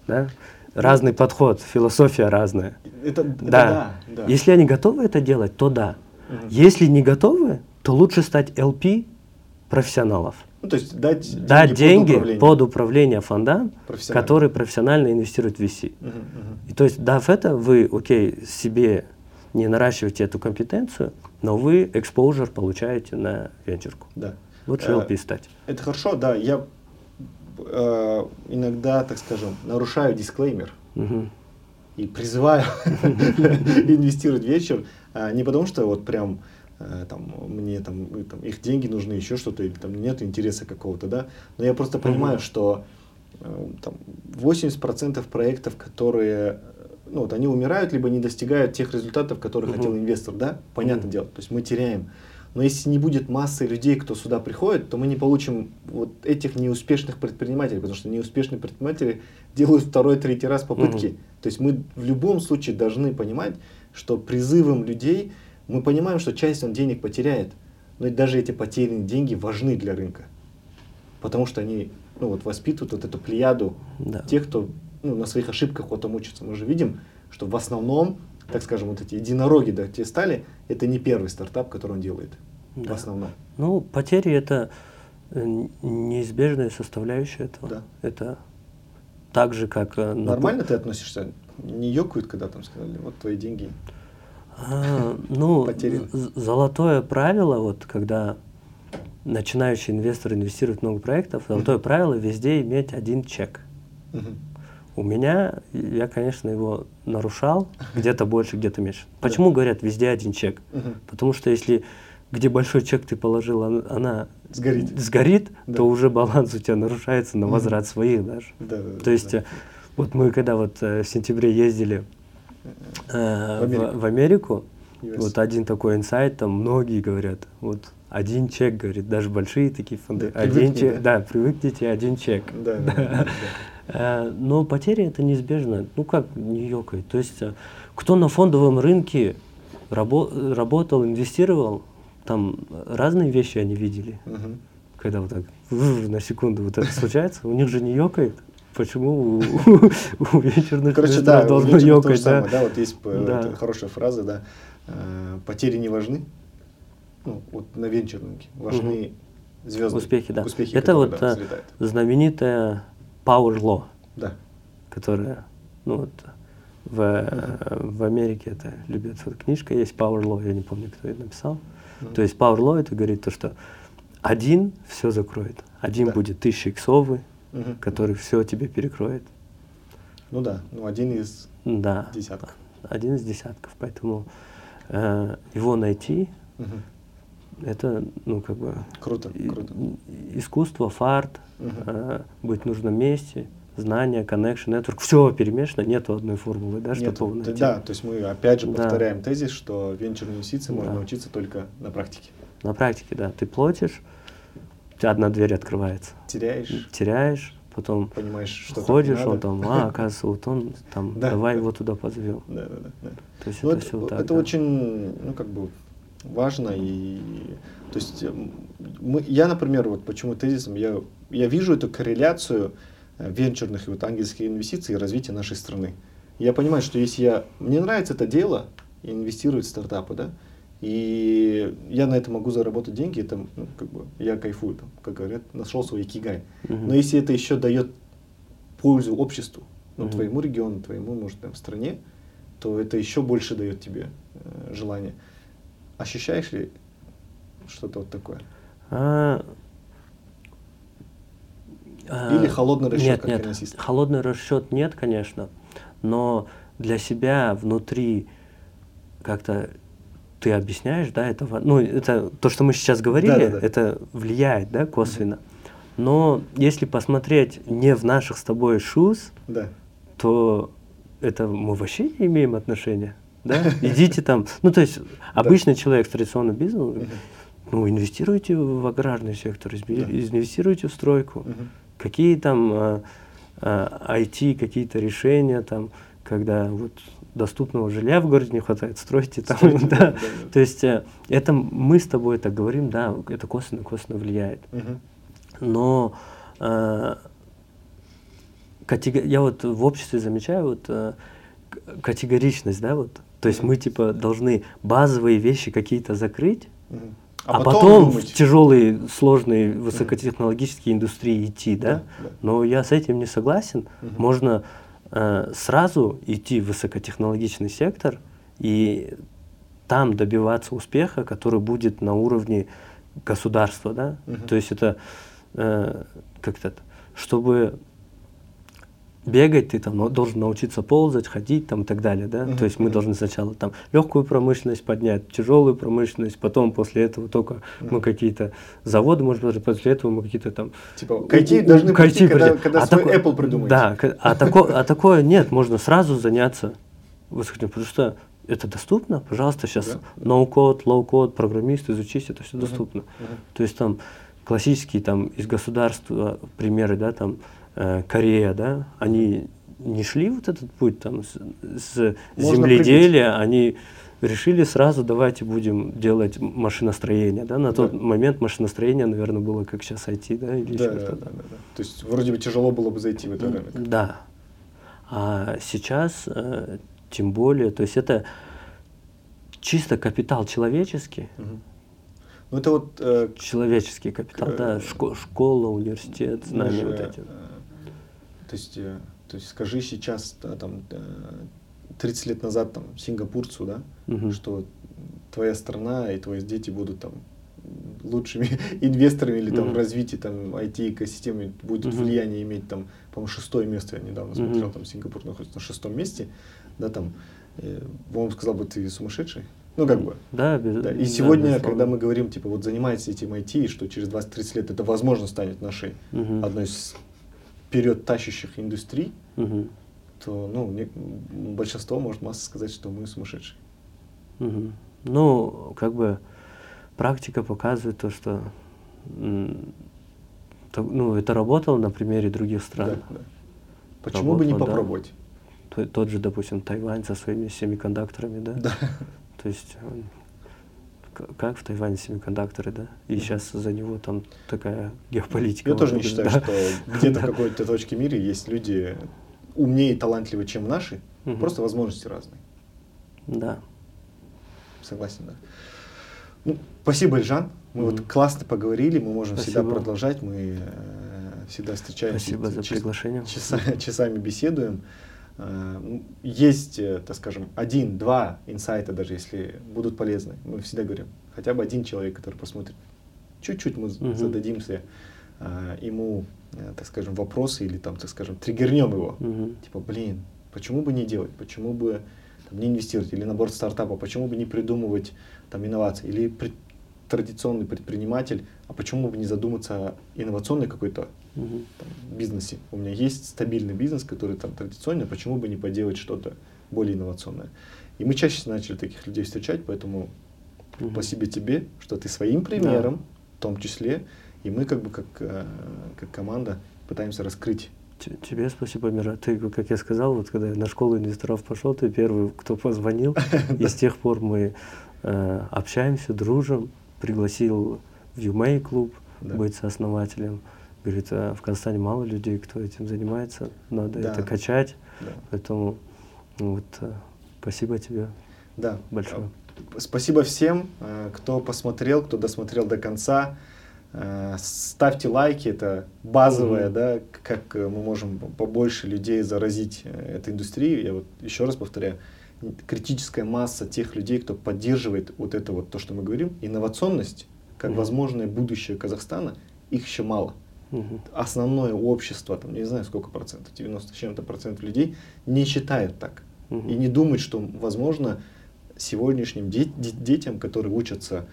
Speaker 2: Да? Разный подход, философия разная.
Speaker 1: Это, да. да,
Speaker 2: да. Если они готовы это делать, то да. Uh-huh. Если не готовы, то лучше стать LP профессионалов.
Speaker 1: Ну, то есть дать,
Speaker 2: дать деньги, под, управление. под управление фондам, которые профессионально инвестируют в VC. Uh-huh, uh-huh. И то есть, дав это, вы, окей, себе не наращиваете эту компетенцию, но вы exposure получаете на венчурку.
Speaker 1: Да.
Speaker 2: Лучше LP э, стать.
Speaker 1: Это хорошо, да. Я э, иногда, так скажем, нарушаю дисклеймер угу. и призываю инвестировать в вечер. А, не потому что вот прям э, там, мне там, там, их деньги нужны, еще что-то, или там нет интереса какого-то, да. Но я просто понимаю, угу. что э, там, 80% проектов, которые ну, вот они умирают, либо не достигают тех результатов, которые угу. хотел инвестор, да, понятное угу. дело. То есть мы теряем. Но если не будет массы людей, кто сюда приходит, то мы не получим вот этих неуспешных предпринимателей, потому что неуспешные предприниматели делают второй, третий раз попытки. Угу. То есть мы в любом случае должны понимать, что призывом людей мы понимаем, что часть он денег потеряет, но даже эти потерянные деньги важны для рынка, потому что они ну, вот, воспитывают вот эту плеяду да. тех, кто ну, на своих ошибках вот там учится. Мы же видим, что в основном, так скажем, вот эти единороги, да, те стали, это не первый стартап, который он делает да. в основном.
Speaker 2: Ну, потери это э, неизбежная составляющая этого. Да. Это так же, как...
Speaker 1: Э, Нормально ты относишься? Не ёкают, когда там сказали, вот твои деньги
Speaker 2: а, ну, золотое правило, вот когда начинающий инвестор инвестирует в много проектов, золотое правило везде иметь один чек. У меня, я, конечно, его нарушал, где-то больше, где-то меньше. Почему говорят везде один чек? Потому что если где большой чек ты положил, она сгорит, сгорит да. то уже баланс у тебя нарушается на возврат своих даже. Да, да, То есть да. вот мы когда вот э, в сентябре ездили Э, в Америку, в, Америку вот один такой инсайт, там многие говорят, вот один чек, говорит, даже большие такие фонды, да, один чек, да. да, привыкните, один чек. Да, да. да, да. Э, но потери это неизбежно, ну как не ёкает. То есть э, кто на фондовом рынке рабо работал, инвестировал, там разные вещи они видели. Угу. Когда вот так на секунду вот это случается, у них же не ёкает. Почему у, у вечерных
Speaker 1: Короче, да, должно ёкать, да? Самое, да, вот есть да. хорошая фраза, да, э, потери не важны, ну, вот на венчурнике важны угу. звезды.
Speaker 2: Успехи, да. Успехи, Это вот да, знаменитая Power Law, да. которая, ну вот, в, в Америке это любят, вот книжка есть Power Law, я не помню, кто ее написал. Угу. То есть Power Law это говорит то, что один все закроет, один да. будет тысяча иксовый, угу. который все тебе перекроет.
Speaker 1: Ну да, ну один из да, десятков.
Speaker 2: Один из десятков, поэтому э, его найти угу. Это, ну как бы
Speaker 1: круто, круто.
Speaker 2: искусство, фарт, угу. э, быть в нужном месте, знания, connection, network, все перемешано, нету одной формулы, да,
Speaker 1: чтобы его найти. Да, то есть мы опять же повторяем да. тезис, что венчурные инвестиции да. можно научиться только на практике.
Speaker 2: На практике, да. Ты платишь, тебя одна дверь открывается.
Speaker 1: Теряешь.
Speaker 2: Теряешь, потом
Speaker 1: Понимаешь, что
Speaker 2: ходишь, он там, а, оказывается, вот он там, да, давай да. его туда позовем.
Speaker 1: Да, да, да.
Speaker 2: То есть
Speaker 1: ну, это, это все так. Это да. очень, ну, как бы важно и то есть мы, я, например, вот почему тезисом, я, я вижу эту корреляцию э, венчурных и вот ангельских инвестиций и развития нашей страны. Я понимаю, что если я, мне нравится это дело, инвестировать в стартапы, да, и я на это могу заработать деньги, это, ну, как бы, я кайфую, там, как говорят, нашел свой кигай. Uh-huh. Но если это еще дает пользу обществу, ну, uh-huh. твоему региону, твоему, может, там, стране, то это еще больше дает тебе э, желание. Ощущаешь ли что-то вот такое? А... Или холодный расчет,
Speaker 2: нет, как нет, финансист? Холодный расчет нет, конечно, но для себя внутри как-то ты объясняешь, да, это, ну, это то, что мы сейчас говорили, да, да, да. это влияет, да, косвенно. Но если посмотреть не в наших с тобой шуз, да. то это мы вообще не имеем отношения, да? Идите там, ну то есть обычный человек с традиционным бизнесом, ну инвестируйте в аграрный сектор, инвестируйте в стройку, какие там а, а, IT, какие-то решения там, когда вот доступного жилья в городе не хватает, стройте там. Стройте, да. Да, да. То есть э, это мы с тобой так говорим, да, это косвенно-косвенно влияет. Угу. Но э, категор... я вот в обществе замечаю вот э, категоричность, да, вот. То есть угу. мы типа должны базовые вещи какие-то закрыть, угу. А, а потом, потом в тяжелые, сложные, высокотехнологические индустрии идти, да? да, да. Но я с этим не согласен. Угу. Можно Э, сразу идти в высокотехнологичный сектор и там добиваться успеха, который будет на уровне государства, да? -huh. То есть это э, как-то, чтобы бегать, ты там должен научиться ползать, ходить там и так далее, да. Uh-huh. То есть мы должны сначала там легкую промышленность поднять, тяжелую промышленность, потом после этого только uh-huh. мы какие-то заводы, может быть, после этого мы какие-то там.
Speaker 1: Типа к IT должны, к IT, когда, когда а свой Apple придумаете.
Speaker 2: Да, а, тако, а такое нет, можно сразу заняться высоким, потому что это доступно, пожалуйста, сейчас
Speaker 1: Да,
Speaker 2: no-code, low-code, программист, изучить, это все доступно. То есть там классические там из государства примеры, да, там э, Корея, да, они не шли вот этот путь там с, с земледелия, они решили сразу давайте будем делать машиностроение, да, на тот
Speaker 1: Да.
Speaker 2: момент машиностроение, наверное, было как сейчас IT, да, или
Speaker 1: Да, да, да, да, да. То есть вроде бы тяжело было бы зайти в этот рынок.
Speaker 2: Да. А сейчас э, тем более, то есть это чисто капитал человеческий,
Speaker 1: Мгм. Ну это вот э,
Speaker 2: человеческий капитал,
Speaker 1: К-
Speaker 2: да, шко- школа, университет, знания вот эти.
Speaker 1: э, то есть, э, то есть скажи сейчас, да, там, э, 30 лет назад там сингапурцу, да,
Speaker 2: Мгм.
Speaker 1: что твоя страна и твои дети будут там лучшими инвесторами или там в
Speaker 2: Мгм.
Speaker 1: развитии там IT-экосистемы будет
Speaker 2: Мгм.
Speaker 1: влияние иметь там, по-моему, шестое место, я недавно смотрел, там Сингапур находится на шестом месте, да, там, э, он сказал бы, ты сумасшедший, ну, как бы,
Speaker 2: Да, без-
Speaker 1: да, И
Speaker 2: да,
Speaker 1: сегодня,
Speaker 2: безусловно.
Speaker 1: когда мы говорим, типа, вот занимайтесь этим IT, что через 20-30 лет это, возможно, станет нашей
Speaker 2: Мгм.
Speaker 1: одной из вперед тащащих индустрий,
Speaker 2: Мгм.
Speaker 1: то, ну, не- большинство может масса сказать, что мы сумасшедшие.
Speaker 2: Мгм. Ну, как бы практика показывает то, что то- ну, это работало на примере других стран.
Speaker 1: Да, да. Почему бы не
Speaker 2: Работало, да.
Speaker 1: попробовать?
Speaker 2: То- Тот же, допустим, Тайвань со своими семикондукторами, да?
Speaker 1: Да.
Speaker 2: То есть к- как в Тайване семикондукторы, да? И
Speaker 1: Мгм.
Speaker 2: сейчас за него там такая геополитика.
Speaker 1: Я тоже не
Speaker 2: вокруг,
Speaker 1: считаю,
Speaker 2: да.
Speaker 1: что где-то в какой-то точке мира есть люди умнее и талантливее, чем наши,
Speaker 2: Мгм.
Speaker 1: просто возможности разные.
Speaker 2: Да.
Speaker 1: Согласен, да. Ну, спасибо, Ильжан. Мы вот
Speaker 2: Мгм.
Speaker 1: классно поговорили, мы можем всегда
Speaker 2: Спасибо.
Speaker 1: продолжать, мы э, всегда встречаемся.
Speaker 2: Спасибо за
Speaker 1: чис-
Speaker 2: приглашение.
Speaker 1: часа- часами беседуем. Э, Есть, э, так скажем, один-два инсайта, даже если будут полезны. Мы всегда говорим, хотя бы один человек, который посмотрит, чуть-чуть мы
Speaker 2: Мгм.
Speaker 1: зададимся э, ему, так скажем, вопросы или там, так скажем, триггернем его.
Speaker 2: Мгм.
Speaker 1: Типа, блин, почему бы не делать, почему бы там, не инвестировать, или наоборот стартапа, почему бы не придумывать там инновации, или традиционный предприниматель, а почему бы не задуматься о инновационной какой-то там, бизнесе. У меня есть стабильный бизнес, который там традиционный, почему бы не поделать что-то более инновационное. И мы чаще начали таких людей встречать, поэтому
Speaker 2: Мгм.
Speaker 1: спасибо тебе, что ты своим примером, в том числе, и мы как бы как, э, как команда пытаемся раскрыть.
Speaker 2: Тебе спасибо, Мира. Ты, как я сказал, вот когда я на школу инвесторов пошел, ты первый, кто позвонил. И с тех пор мы э, общаемся, дружим. Пригласил в Юмей клуб
Speaker 1: Да.
Speaker 2: быть сооснователем. Говорит, «А в Казахстане мало людей, кто этим занимается, надо
Speaker 1: Да.
Speaker 2: это качать.
Speaker 1: Да.
Speaker 2: Поэтому ну вот э, спасибо тебе
Speaker 1: Да.
Speaker 2: большое.
Speaker 1: Спасибо всем, э, кто посмотрел, кто досмотрел до конца. Э, Ставьте лайки, это базовое,
Speaker 2: Мгм.
Speaker 1: да, как мы можем побольше людей заразить этой индустрией. Я вот еще раз повторяю, критическая масса тех людей, кто поддерживает вот это вот то, что мы говорим, инновационность, как
Speaker 2: Мгм.
Speaker 1: возможное будущее Казахстана, их еще мало.
Speaker 2: Мгм.
Speaker 1: Основное общество, там, не знаю сколько процентов, 90 с чем-то процентов людей не считают так.
Speaker 2: Мгм.
Speaker 1: И не думают, что, возможно, сегодняшним де- де- детям, которые учатся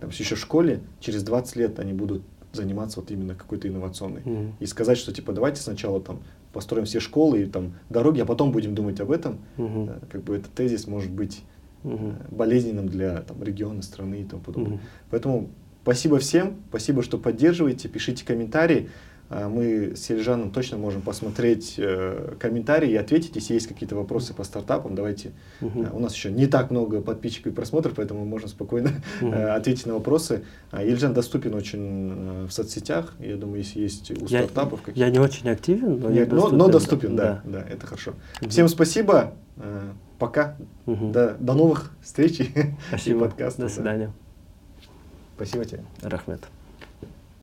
Speaker 1: там, еще в школе, через 20 лет они будут заниматься вот именно какой-то инновационной.
Speaker 2: Мгм.
Speaker 1: И сказать, что типа давайте сначала там построим все школы и там дороги, а потом будем думать об этом, э, как бы этот тезис может быть
Speaker 2: Мгм.
Speaker 1: болезненным для там, региона, страны и тому подобное.
Speaker 2: Мгм.
Speaker 1: Поэтому спасибо всем, спасибо, что поддерживаете, пишите комментарии. А, Мы с Ельжаном точно можем посмотреть э, комментарии и ответить, если есть какие-то вопросы по стартапам. Давайте. Э, У нас еще не так много подписчиков и просмотров, поэтому мы можем спокойно э, ответить на вопросы. А, Ельжан доступен очень э, в соцсетях. Я думаю, если есть у
Speaker 2: Я,
Speaker 1: стартапов какие-то.
Speaker 2: я не очень активен, но, я
Speaker 1: но,
Speaker 2: доступен.
Speaker 1: но доступен, да, да, это хорошо. Всем спасибо. э, Пока.
Speaker 2: Мгм.
Speaker 1: До, до новых встреч и
Speaker 2: Спасибо.
Speaker 1: подкастов.
Speaker 2: До
Speaker 1: да.
Speaker 2: свидания.
Speaker 1: Спасибо тебе.
Speaker 2: Рахмет.